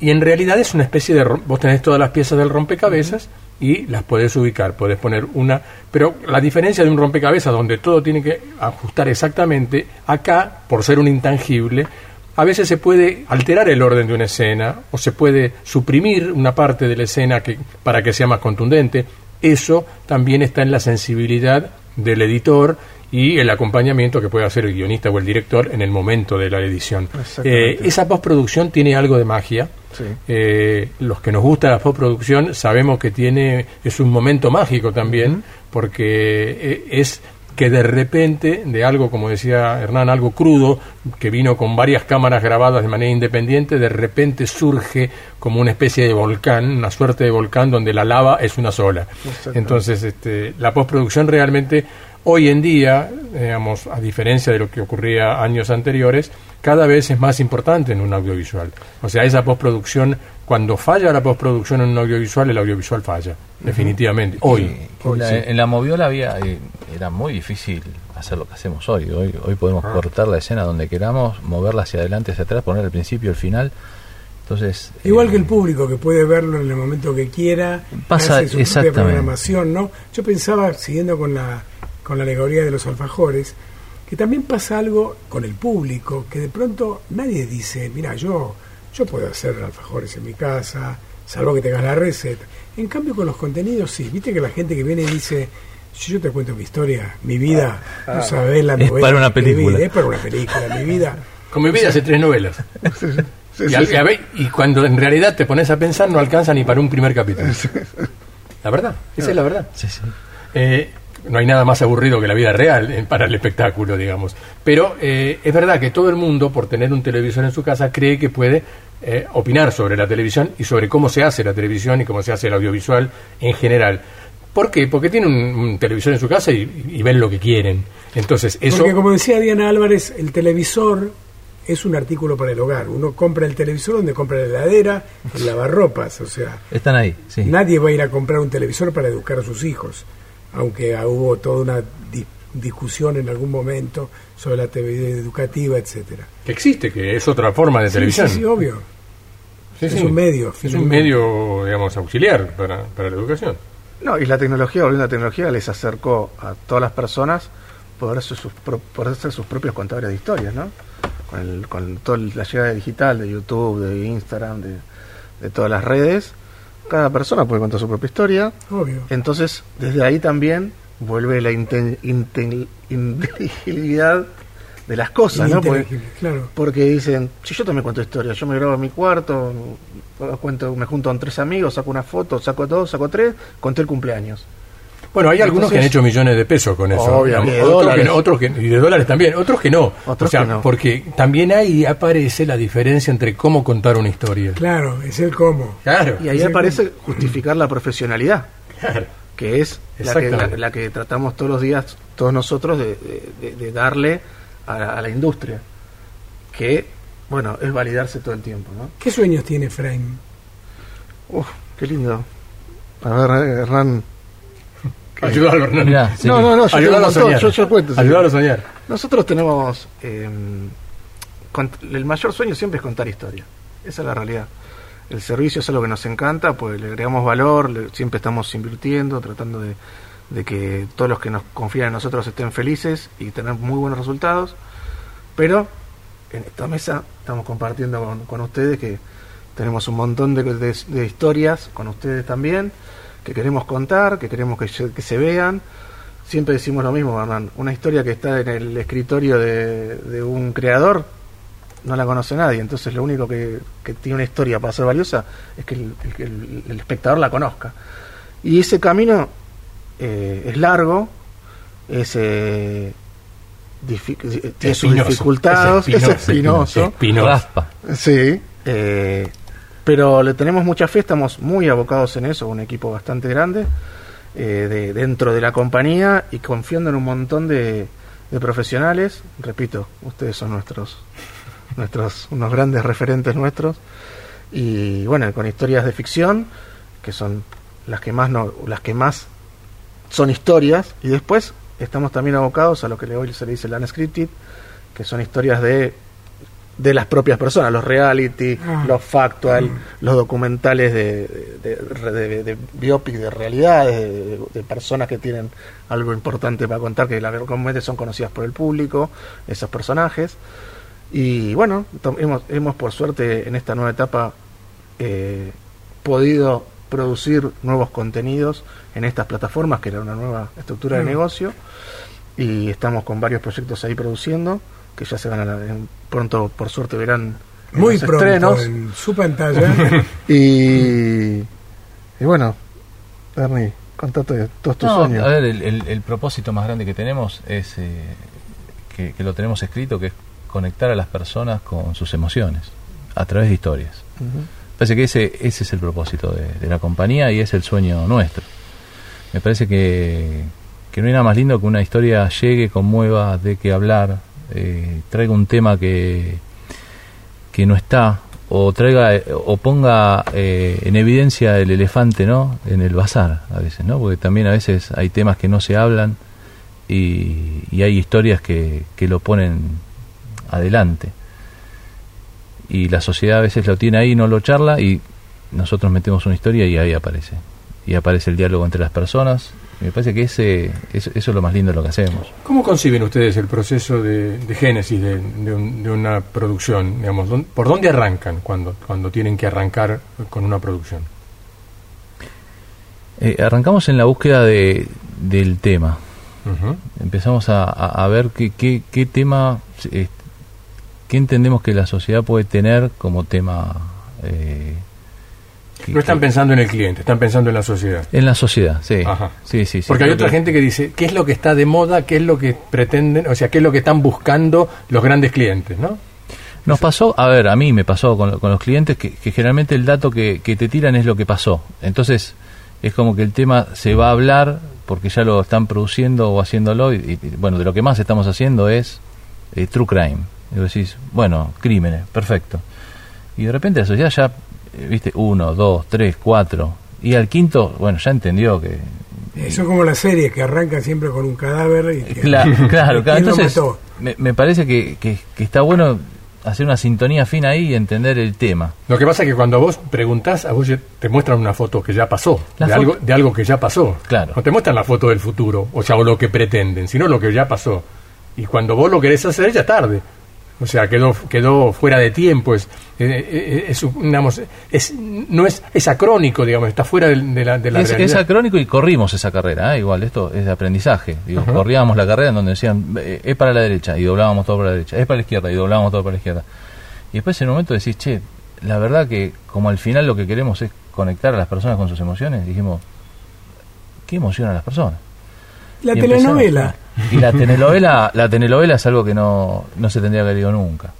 y en realidad es una especie de... Vos tenés todas las piezas del rompecabezas y las podés ubicar, podés poner una... Pero la diferencia de un rompecabezas donde todo tiene que ajustar exactamente, acá, por ser un intangible, a veces se puede alterar el orden de una escena o se puede suprimir una parte de la escena que, para que sea más contundente. Eso también está en la sensibilidad del editor y el acompañamiento que puede hacer el guionista o el director en el momento de la edición. Eh, esa postproducción tiene algo de magia. Sí. Eh, los que nos gusta la postproducción sabemos que tiene es un momento mágico también porque eh, es que de repente de algo como decía Hernán algo crudo que vino con varias cámaras grabadas de manera independiente de repente surge como una especie de volcán una suerte de volcán donde la lava es una sola. Entonces este, la postproducción realmente hoy en día digamos a diferencia de lo que ocurría años anteriores cada vez es más importante en un audiovisual. O sea esa postproducción cuando falla la postproducción en un audiovisual el audiovisual falla definitivamente hoy En la, en la moviola había, eh, era muy difícil hacer lo que hacemos hoy. Hoy, hoy podemos Ah. cortar la escena donde queramos, moverla hacia adelante, hacia atrás, poner el principio, el final. Entonces, Igual eh, que el público que puede verlo en el momento que quiera, Pasa hace su propia exactamente. programación, ¿no? Yo pensaba, siguiendo con la, con la alegoría de los alfajores, que también pasa algo con el público, que de pronto nadie dice, mira, yo, yo puedo hacer alfajores en mi casa, salvo que tengas la receta. En cambio con los contenidos sí, viste que la gente que viene dice, si yo te cuento mi historia, mi vida, no sabés la Es novela para una película. es para una película, mi vida. (laughs) con mi vida hace tres novelas (laughs) y, y y cuando en realidad te pones a pensar no alcanza ni para un primer capítulo. (laughs) La verdad, esa es la verdad. Sí, sí. Eh, no hay nada más aburrido que la vida real eh, para el espectáculo, digamos. Pero eh, es verdad que todo el mundo, por tener un televisor en su casa, cree que puede eh, opinar sobre la televisión y sobre cómo se hace la televisión y cómo se hace el audiovisual en general. ¿Por qué? Porque tienen un, un televisor en su casa y, y ven lo que quieren. Entonces, eso... Porque como decía Diana Álvarez, el televisor es un artículo para el hogar. Uno compra el televisor donde compra la heladera, el lavarropas. O sea, Están ahí, sí. nadie va a ir a comprar un televisor para educar a sus hijos. Aunque ah, hubo toda una di- discusión en algún momento sobre la TV educativa, etcétera. que existe, que es otra forma de Sí, televisión. Sí, sí, obvio. Sí, es sí. un medio, Es un medio, digamos, auxiliar para, para la educación. No, y la tecnología, volviendo a la tecnología, les acercó a todas las personas poder ser sus, pro- poder sus propios contadores de historias, ¿no? Con, el, con toda la llegada digital de YouTube, de Instagram, de, de todas las redes, cada persona puede contar su propia historia. Obvio. Entonces, desde ahí también vuelve la inte- inte- inteligibilidad de las cosas, ¿no? Porque, claro. porque dicen, si yo también cuento historias, yo me grabo en mi cuarto, cuento, me junto con tres amigos, saco una foto, saco dos, saco tres, conté el cumpleaños. Bueno, hay algunos que han hecho millones de pesos con eso. De otros, que, dólares. no- otros que- y de dólares también, otros que no. Otros o sea, que no. porque también ahí aparece la diferencia entre cómo contar una historia. Claro, es el cómo. Claro. Y ahí aparece justificar la profesionalidad, claro. que es la que, la, Exactamente. la que tratamos todos los días, todos nosotros, de, de- de- de darle a la, a la industria. Que, bueno, es validarse todo el tiempo, ¿no? ¿Qué sueños tiene Frame? Uf, qué lindo. A ver, eh, Hernán. Ayudarlo, Hernán. Mirá, sí. No, no, no, yo Ayudarlo a soñar. yo- yo cuento. Ayudarlo a soñar. Nosotros tenemos. eh, cont- el mayor sueño siempre es contar historia. Esa es la realidad. El servicio es algo que nos encanta, pues le agregamos valor, le- siempre estamos invirtiendo, tratando de, de que todos los que nos confían en nosotros estén felices y tener muy buenos resultados. Pero en esta mesa estamos compartiendo con, con ustedes que tenemos un montón de, de- de historias con ustedes también, que queremos contar, que queremos que, se- que se vean. Siempre decimos lo mismo, Hernán. Una historia que está en el escritorio de, de un creador no la conoce nadie. Entonces lo único que, que tiene una historia para ser valiosa es que el, el- el- espectador la conozca. Y ese camino eh, es largo, es, eh, tiene sus dificultades, es es espinoso. Raspa. Sí, eh, pero le tenemos mucha fe, estamos muy abocados en eso, un equipo bastante grande eh, de, dentro de la compañía y confiando en un montón de, profesionales. Repito, ustedes son nuestros, nuestros, unos grandes referentes nuestros. Y bueno, con historias de ficción, que son las que más no, las que más son historias, y después estamos también abocados a lo que hoy se le dice el unscripted, que son historias de de las propias personas, los reality, Ah. los factual, los documentales de, de, de, de- biopic de realidades, de, personas que tienen algo importante para contar, que la comúnmente son conocidas por el público, esos personajes. Y bueno, hemos, hemos por suerte en esta nueva etapa eh, podido producir nuevos contenidos en estas plataformas, que era una nueva estructura de Mm. negocio, y estamos con varios proyectos ahí produciendo, que ya se van a pronto, por suerte, verán en Muy los pronto, estrenos. en su pantalla. (laughs) Y, y bueno, Ernie, contate todos tus No, sueños. a ver, el, el- el propósito más grande que tenemos es eh, que, que lo tenemos escrito, que es conectar a las personas con sus emociones a través de historias. Parece que ese, ese es el propósito de, de la compañía y es el sueño nuestro. Me parece que, que no hay nada más lindo que una historia llegue, conmueva, de que hablar, eh, traiga un tema que, que no está, o traiga o ponga eh, en evidencia el elefante no en el bazar a veces no porque también a veces hay temas que no se hablan y, y hay historias que, que lo ponen adelante. Y la sociedad a veces lo tiene ahí no lo charla y nosotros metemos una historia y ahí aparece. Y aparece el diálogo entre las personas me parece que ese eso, eso es lo más lindo de lo que hacemos ¿Cómo conciben ustedes el proceso de, de génesis de, de un- de una producción? Digamos, ¿dón- ¿Por dónde arrancan cuando, cuando tienen que arrancar con una producción? Eh, arrancamos en la búsqueda de, del tema empezamos a, a- a ver qué, qué, qué tema eh, qué entendemos que la sociedad puede tener como tema. Eh, No están pensando en el cliente, están pensando en la sociedad. En la sociedad, sí. Ajá. Sí, sí, sí. Porque hay otra gente que dice, ¿qué es lo que está de moda? ¿Qué es lo que pretenden? O sea, ¿qué es lo que están buscando los grandes clientes? ¿no? Nos pasó, a ver, a mí me pasó con, con los clientes que, que generalmente el dato que, que te tiran es lo que pasó. Entonces, es como que el tema se va a hablar porque ya lo están produciendo o haciéndolo. Y, y, bueno, de lo que más estamos haciendo es eh, true crime. Y vos decís, bueno, crímenes, perfecto. Y de repente la sociedad ya, viste, uno, dos, tres, cuatro. Y al quinto, bueno, ya entendió que. Eso es como las series que arrancan siempre con un cadáver y que- (laughs) Claro, claro, claro. ¿Quién lo Entonces, mató? me, me parece que, que- que está bueno hacer una sintonía fina ahí y entender el tema. Lo que pasa es que cuando vos preguntás, a vos te muestran una foto que ya pasó, de algo, de algo que ya pasó. Claro. No te muestran la foto del futuro, o sea, o lo que pretenden, sino lo que ya pasó. Y cuando vos lo querés hacer, ya tarde. O sea, quedó, quedó fuera de tiempo, es, eh, eh, es, un- digamos, es, no es, es acrónico, digamos, está fuera de, de la, de la es, es realidad. acrónico y corrimos esa carrera, ¿eh? igual, esto es de aprendizaje. Digo, corríamos la carrera en donde decían, eh, es para la derecha y doblábamos todo para la derecha, es para la izquierda y doblábamos todo para la izquierda. Y después en un momento decís, che, la verdad que como al final lo que queremos es conectar a las personas con sus emociones, dijimos, ¿qué emociona a las personas? La Y empezamos. telenovela. Y la telenovela, la telenovela es algo que no, no se tendría que haber ido nunca.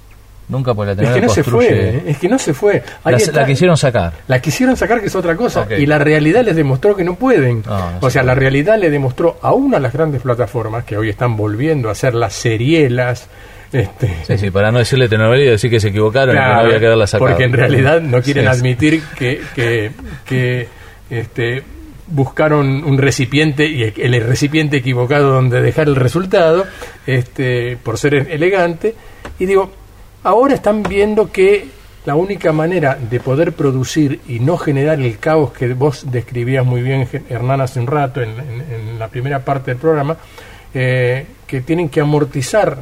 Nunca porque la Es telenovela que no se construye... fue, ¿eh? es que no se fue. Ahí la, está. la quisieron sacar. La quisieron sacar, que es otra cosa, y la realidad les demostró que no pueden. No, no o se sea, la realidad le demostró aún a las grandes plataformas, que hoy están volviendo a hacer las serielas. Este, Sí, sí, para no decirle telenovela y decir que se equivocaron y que no había que haberla sacado. porque en realidad no quieren Sí, sí. admitir que, que, que, este, buscaron un recipiente y el recipiente equivocado donde dejar el resultado, este, por ser elegante. Y digo, ahora están viendo que la única manera de poder producir y no generar el caos que vos describías muy bien, Hernán, hace un rato en, en- en la primera parte del programa, eh, que tienen que amortizar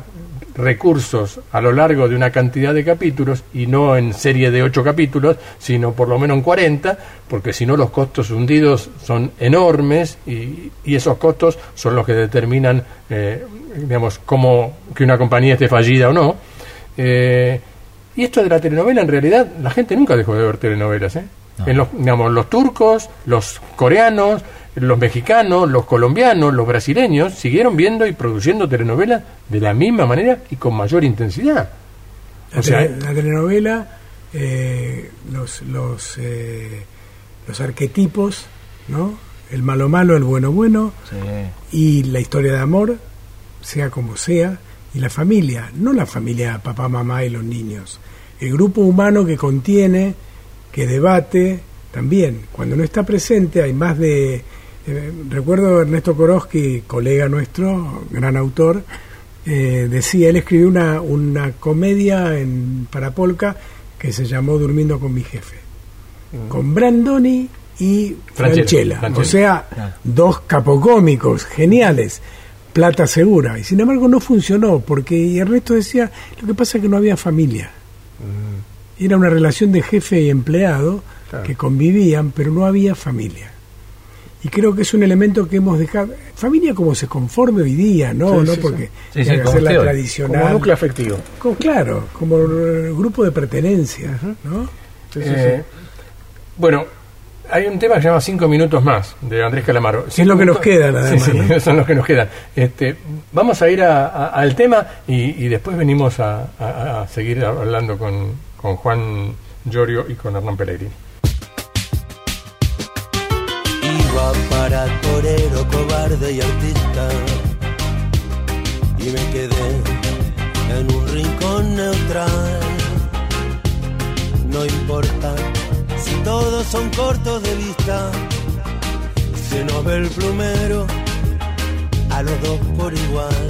recursos a lo largo de una cantidad de capítulos y no en serie de ocho capítulos, sino por lo menos en 40, porque si no los costos hundidos son enormes y, y esos costos son los que determinan, eh, digamos, cómo que una compañía esté fallida o no. Eh, y esto de la telenovela, en realidad, la gente nunca dejó de ver telenovelas. ¿eh? No. En los, digamos, los turcos, los coreanos, los mexicanos, los colombianos, los brasileños siguieron viendo y produciendo telenovelas de la misma manera y con mayor intensidad. La, O sea, tele- la telenovela, eh, los, los, eh, los arquetipos, ¿no? El malo malo, el bueno bueno, y la historia de amor, sea como sea, y la familia, no la familia papá, mamá y los niños, el grupo humano que contiene, que debate, también, cuando no está presente hay más de... eh, recuerdo a Ernesto Koroski, colega nuestro, gran autor, eh, decía, él escribió una, una comedia en Parapolca que se llamó Durmiendo con mi jefe, con Brandoni y Franchella, o sea, Claro. dos capocómicos geniales, plata segura, y sin embargo no funcionó, porque Ernesto decía, lo que pasa es que no había familia. Era una relación de jefe y empleado Claro. que convivían, pero no había familia. Y creo que es un elemento que hemos dejado. Familia como se conforme hoy día, ¿no? Sí, no sí, porque sí. Sí, sí, tenga que como ser la esté hoy. tradicional. Como núcleo afectivo. Como- claro, como grupo de pertenencia, ¿no? Sí, sí, Eh, Bueno, hay un tema que se llama Cinco Minutos Más, de Andrés Calamaro. Es lo que nos queda, nada Sí, sí, ¿no? son los que nos quedan. Este, vamos a ir a- a- al tema y, y después venimos a seguir hablando con, con Juan Llorio y con Hernán Pellegrini. Iba para torero, cobarde y artista. Y me quedé en un rincón neutral. No importa si todos son cortos de vista. Se nos ve el plumero a los dos por igual.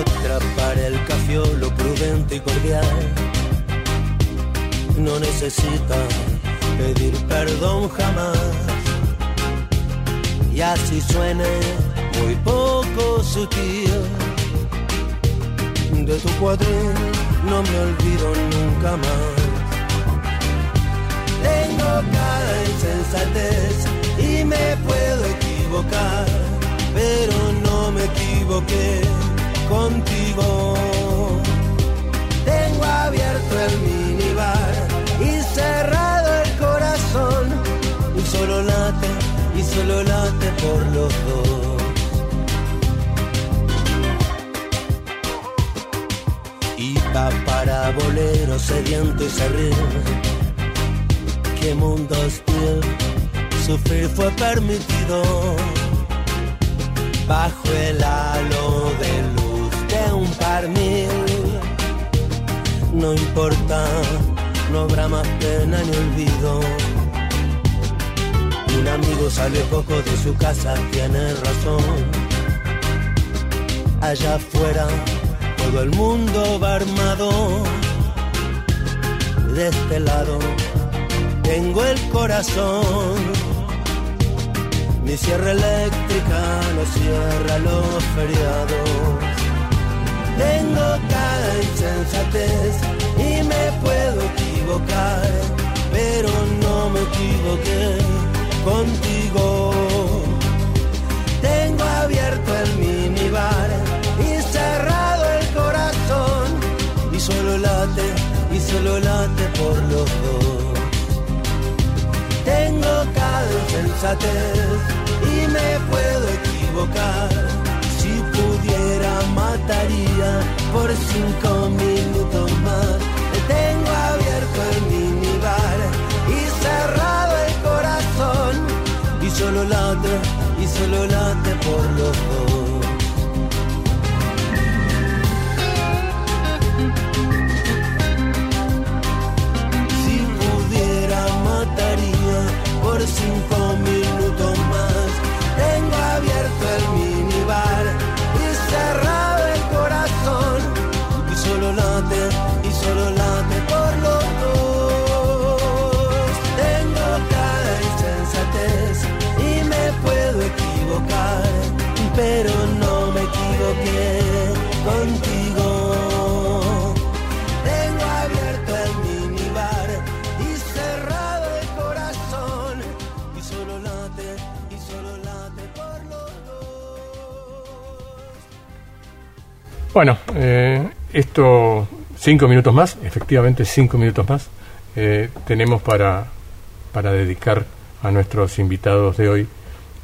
Otra para el cafiolo prudente y cordial no necesita pedir perdón jamás. Y así suene muy poco sutil. De tu cuadril no me olvido nunca más. Tengo cara de insensatez y me puedo equivocar, pero no me equivoqué contigo. Tengo abierto el minibar y cerrado corazón. Y solo late, y solo late por los dos. Y va para bolero sediento y se Qué mundo hostil, sufrir fue permitido bajo el halo de luz de un par mil. No importa, no habrá más pena ni olvido. Un amigo sale poco de su casa, tiene razón. Allá afuera todo el mundo va armado. De este lado tengo el corazón mi sierra eléctrica no cierra los feriados. Tengo cada insensatez y me puedo equivocar, pero no me equivoqué contigo. Tengo abierto el minibar y cerrado el corazón y solo late, y solo late por los dos. Tengo cada insensatez y me puedo equivocar. Si pudiera mataría por cinco minutos más. Solo late y solo late por los dos. Si pudiera mataría por cinco Bueno, eh, esto, cinco minutos más, efectivamente cinco minutos más, eh, tenemos para, para dedicar a nuestros invitados de hoy,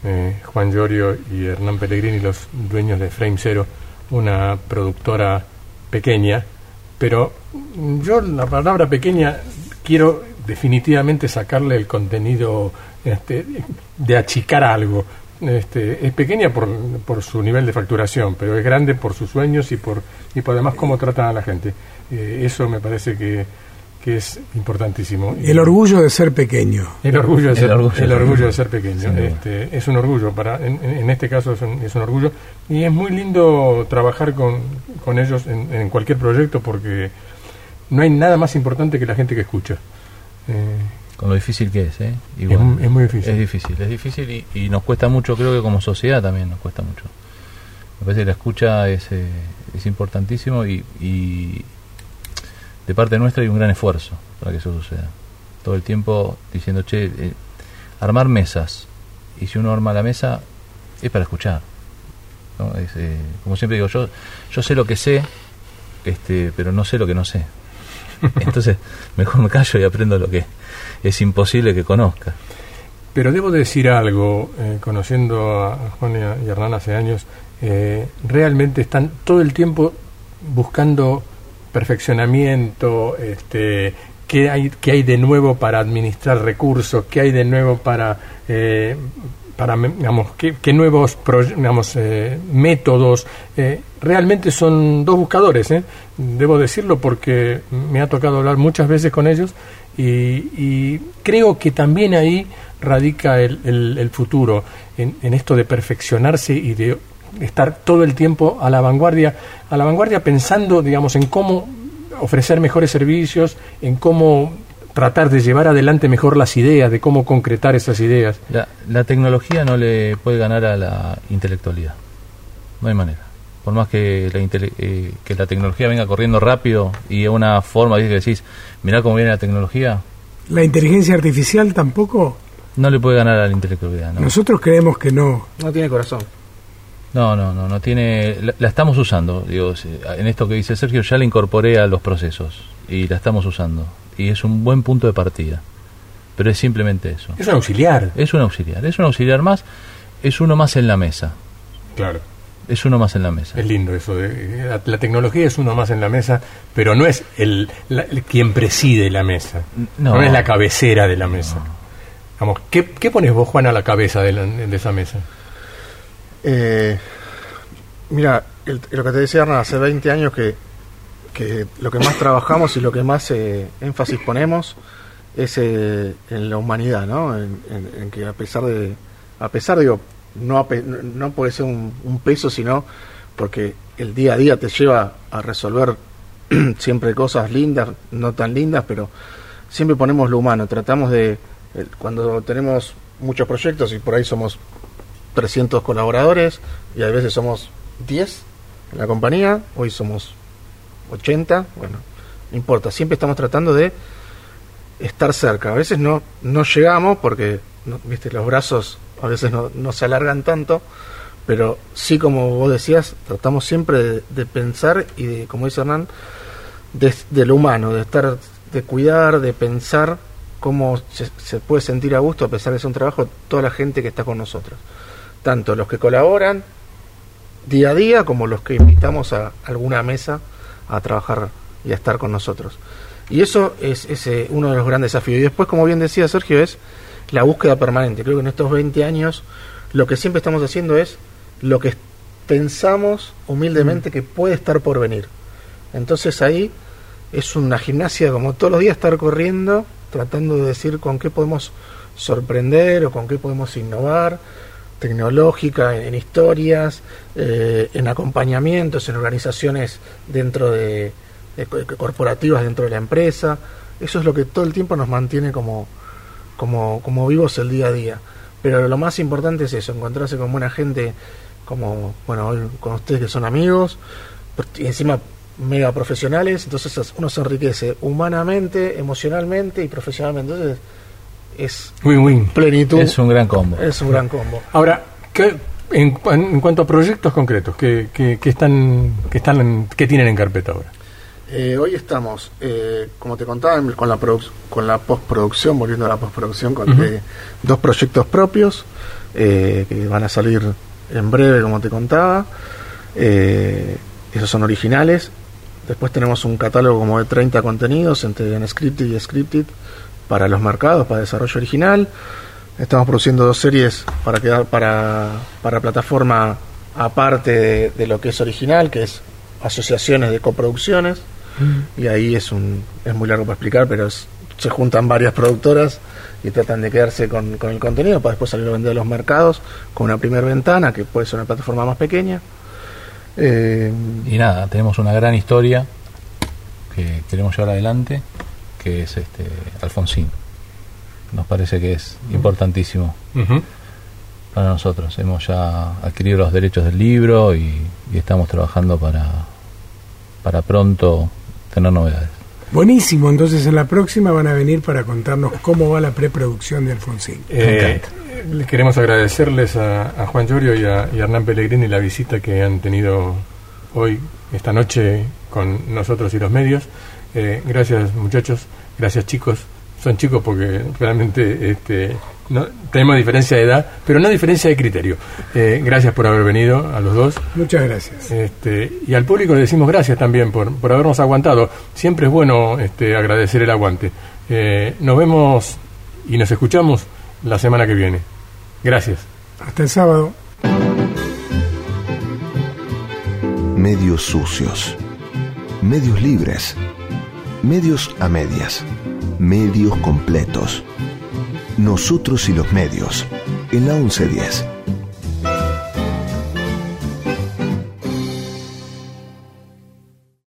eh, Juan Llorio y Hernán Pellegrini, los dueños de Frame Zero, una productora pequeña, pero yo la palabra pequeña quiero definitivamente sacarle el contenido este, de achicar algo. Este, es pequeña por, por su nivel de facturación, pero es grande por sus sueños y por, y por además cómo tratan a la gente. Eh, eso me parece que, que es importantísimo. Y- El orgullo de ser pequeño. el orgullo de El ser, orgullo. el orgullo de ser pequeño. Este, es un orgullo, para en, en este caso es un, es un orgullo. Y es muy lindo trabajar con, con ellos en, en cualquier proyecto porque no hay nada más importante que la gente que escucha. Eh, Con lo difícil que es, ¿eh? Es mu- es muy difícil. Es difícil, es difícil y, y nos cuesta mucho, creo que como sociedad también nos cuesta mucho. Me parece que la escucha es, eh, es importantísimo y, y de parte nuestra hay un gran esfuerzo para que eso suceda. Todo el tiempo diciendo, che, eh, armar mesas. Y si uno arma la mesa, es para escuchar. ¿no? Es, eh, como siempre digo, yo, yo sé lo que sé, este, pero no sé lo que no sé. (laughs) Entonces, mejor me callo y aprendo lo que es imposible que conozca. Pero debo decir algo, eh, conociendo a Juan y Hernán hace años, eh, realmente están todo el tiempo buscando perfeccionamiento, este, qué hay, qué hay de nuevo para administrar recursos, qué hay de nuevo para, eh, para qué, qué nuevos digamos, eh, métodos. realmente son dos buscadores, debo decirlo porque me ha tocado hablar muchas veces con ellos y, y creo que también ahí radica el, el- el futuro, en, en esto de perfeccionarse y de estar todo el tiempo a la vanguardia, a la vanguardia pensando, digamos, en cómo ofrecer mejores servicios, en cómo tratar de llevar adelante mejor las ideas, de cómo concretar esas ideas. La, la tecnología no le puede ganar a la intelectualidad. No hay manera. Por más que la, intele- eh, que la tecnología venga corriendo rápido y de una forma, que decís, mirá cómo viene la tecnología, La inteligencia artificial tampoco. no le puede ganar a la intelectualidad. ¿no? Nosotros creemos que no. No tiene corazón. No, no, no, no tiene. La, la estamos usando. Digo, en esto que dice Sergio, ya la incorporé a los procesos y la estamos usando. Y es un buen punto de partida. Pero es simplemente eso. Es un auxiliar. Es un auxiliar. Es un auxiliar más. Es uno más en la mesa. Claro. Es uno más en la mesa. Es lindo eso. De, la, la tecnología es uno más en la mesa, pero no es el, la- el quien preside la mesa. No, No. es la cabecera de la mesa. Vamos, ¿qué, qué pones vos, Juan, a la cabeza de, la- de esa mesa? Eh, mira, el- lo que te decía Hernán, hace 20 años que, que lo que más trabajamos y lo que más eh, énfasis ponemos es eh, en la humanidad, ¿no? En, en- en que a pesar de, a pesar digo, no, no puede ser un, peso, sino porque el día a día te lleva a resolver (clears throat) siempre cosas lindas, no tan lindas, pero siempre ponemos lo humano, tratamos de, cuando tenemos muchos proyectos y por ahí somos 300 colaboradores y a veces somos 10 en la compañía, hoy somos 80, bueno, no importa, siempre estamos tratando de estar cerca. A veces no, no llegamos porque, viste, los brazos a veces no, no se alargan tanto, pero sí, como vos decías, tratamos siempre de, pensar y de, como dice Hernán, de, de lo humano, de estar, de cuidar, de pensar cómo se, se puede sentir a gusto a pesar de ser un trabajo toda la gente que está con nosotros. Tanto los que colaboran día a día como los que invitamos a alguna mesa a trabajar y a estar con nosotros. Y eso es, es, eh, uno de los grandes desafíos. Y después, como bien decía Sergio, es la búsqueda permanente. Creo que en estos 20 años lo que siempre estamos haciendo es lo que pensamos humildemente que puede estar por venir. Entonces ahí es una gimnasia como todos los días estar corriendo, tratando de decir con qué podemos sorprender o con qué podemos innovar, tecnológica, en, en historias, eh, en acompañamientos, en organizaciones dentro de, de co- corporativas dentro de la empresa. Eso es lo que todo el tiempo nos mantiene como, como, como vivos el día a día. Pero lo más importante es eso, encontrarse con buena gente como, bueno, hoy con ustedes que son amigos, y encima mega profesionales, entonces uno se enriquece humanamente, emocionalmente y profesionalmente. Entonces es Win-win. plenitud, Es un gran combo. es un gran combo. (laughs) Ahora, ¿qué- en, en cuanto a proyectos concretos, ¿qué, qué- qué están, qué, están en- qué tienen en carpeta ahora? Eh, hoy estamos, eh, como te contaba, con la, produ- con la postproducción, volviendo a la postproducción, con dos proyectos propios eh, que van a salir en breve, como te contaba. Eh, esos son originales. Después tenemos un catálogo como de 30 contenidos entre Unscripted y Scripted para los mercados, para desarrollo original. Estamos produciendo dos series para quedar para, para plataforma aparte de, de lo que es original, que es asociaciones de coproducciones. Y ahí es un es muy largo para explicar, pero es- se juntan varias productoras y tratan de quedarse con, con el contenido para después salir a vender a los mercados con una primera ventana, que puede ser una plataforma más pequeña. Eh, Y nada, tenemos una gran historia que queremos llevar adelante, que es este Alfonsín. Nos parece que es importantísimo para nosotros. Hemos ya adquirido los derechos del libro y, y estamos trabajando para, para pronto tener novedades. Buenísimo, entonces en la próxima van a venir para contarnos cómo va la preproducción de Alfonsín. Eh, les queremos agradecerles a, a Juan Llorio y a, y a Hernán Pellegrini la visita que han tenido hoy, esta noche, con nosotros y los medios. Eh, gracias muchachos, gracias chicos. Son chicos porque realmente este, no, tenemos diferencia de edad, pero no diferencia de criterio. Eh, gracias por haber venido a los dos. Muchas gracias. Este, y al público le decimos gracias también por, por habernos aguantado. Siempre es bueno este, agradecer el aguante. Eh, nos vemos y nos escuchamos la semana que viene. Gracias. Hasta el sábado. Medios sucios. Medios libres. Medios a medias. Medios completos. Nosotros y los medios. En la 1110.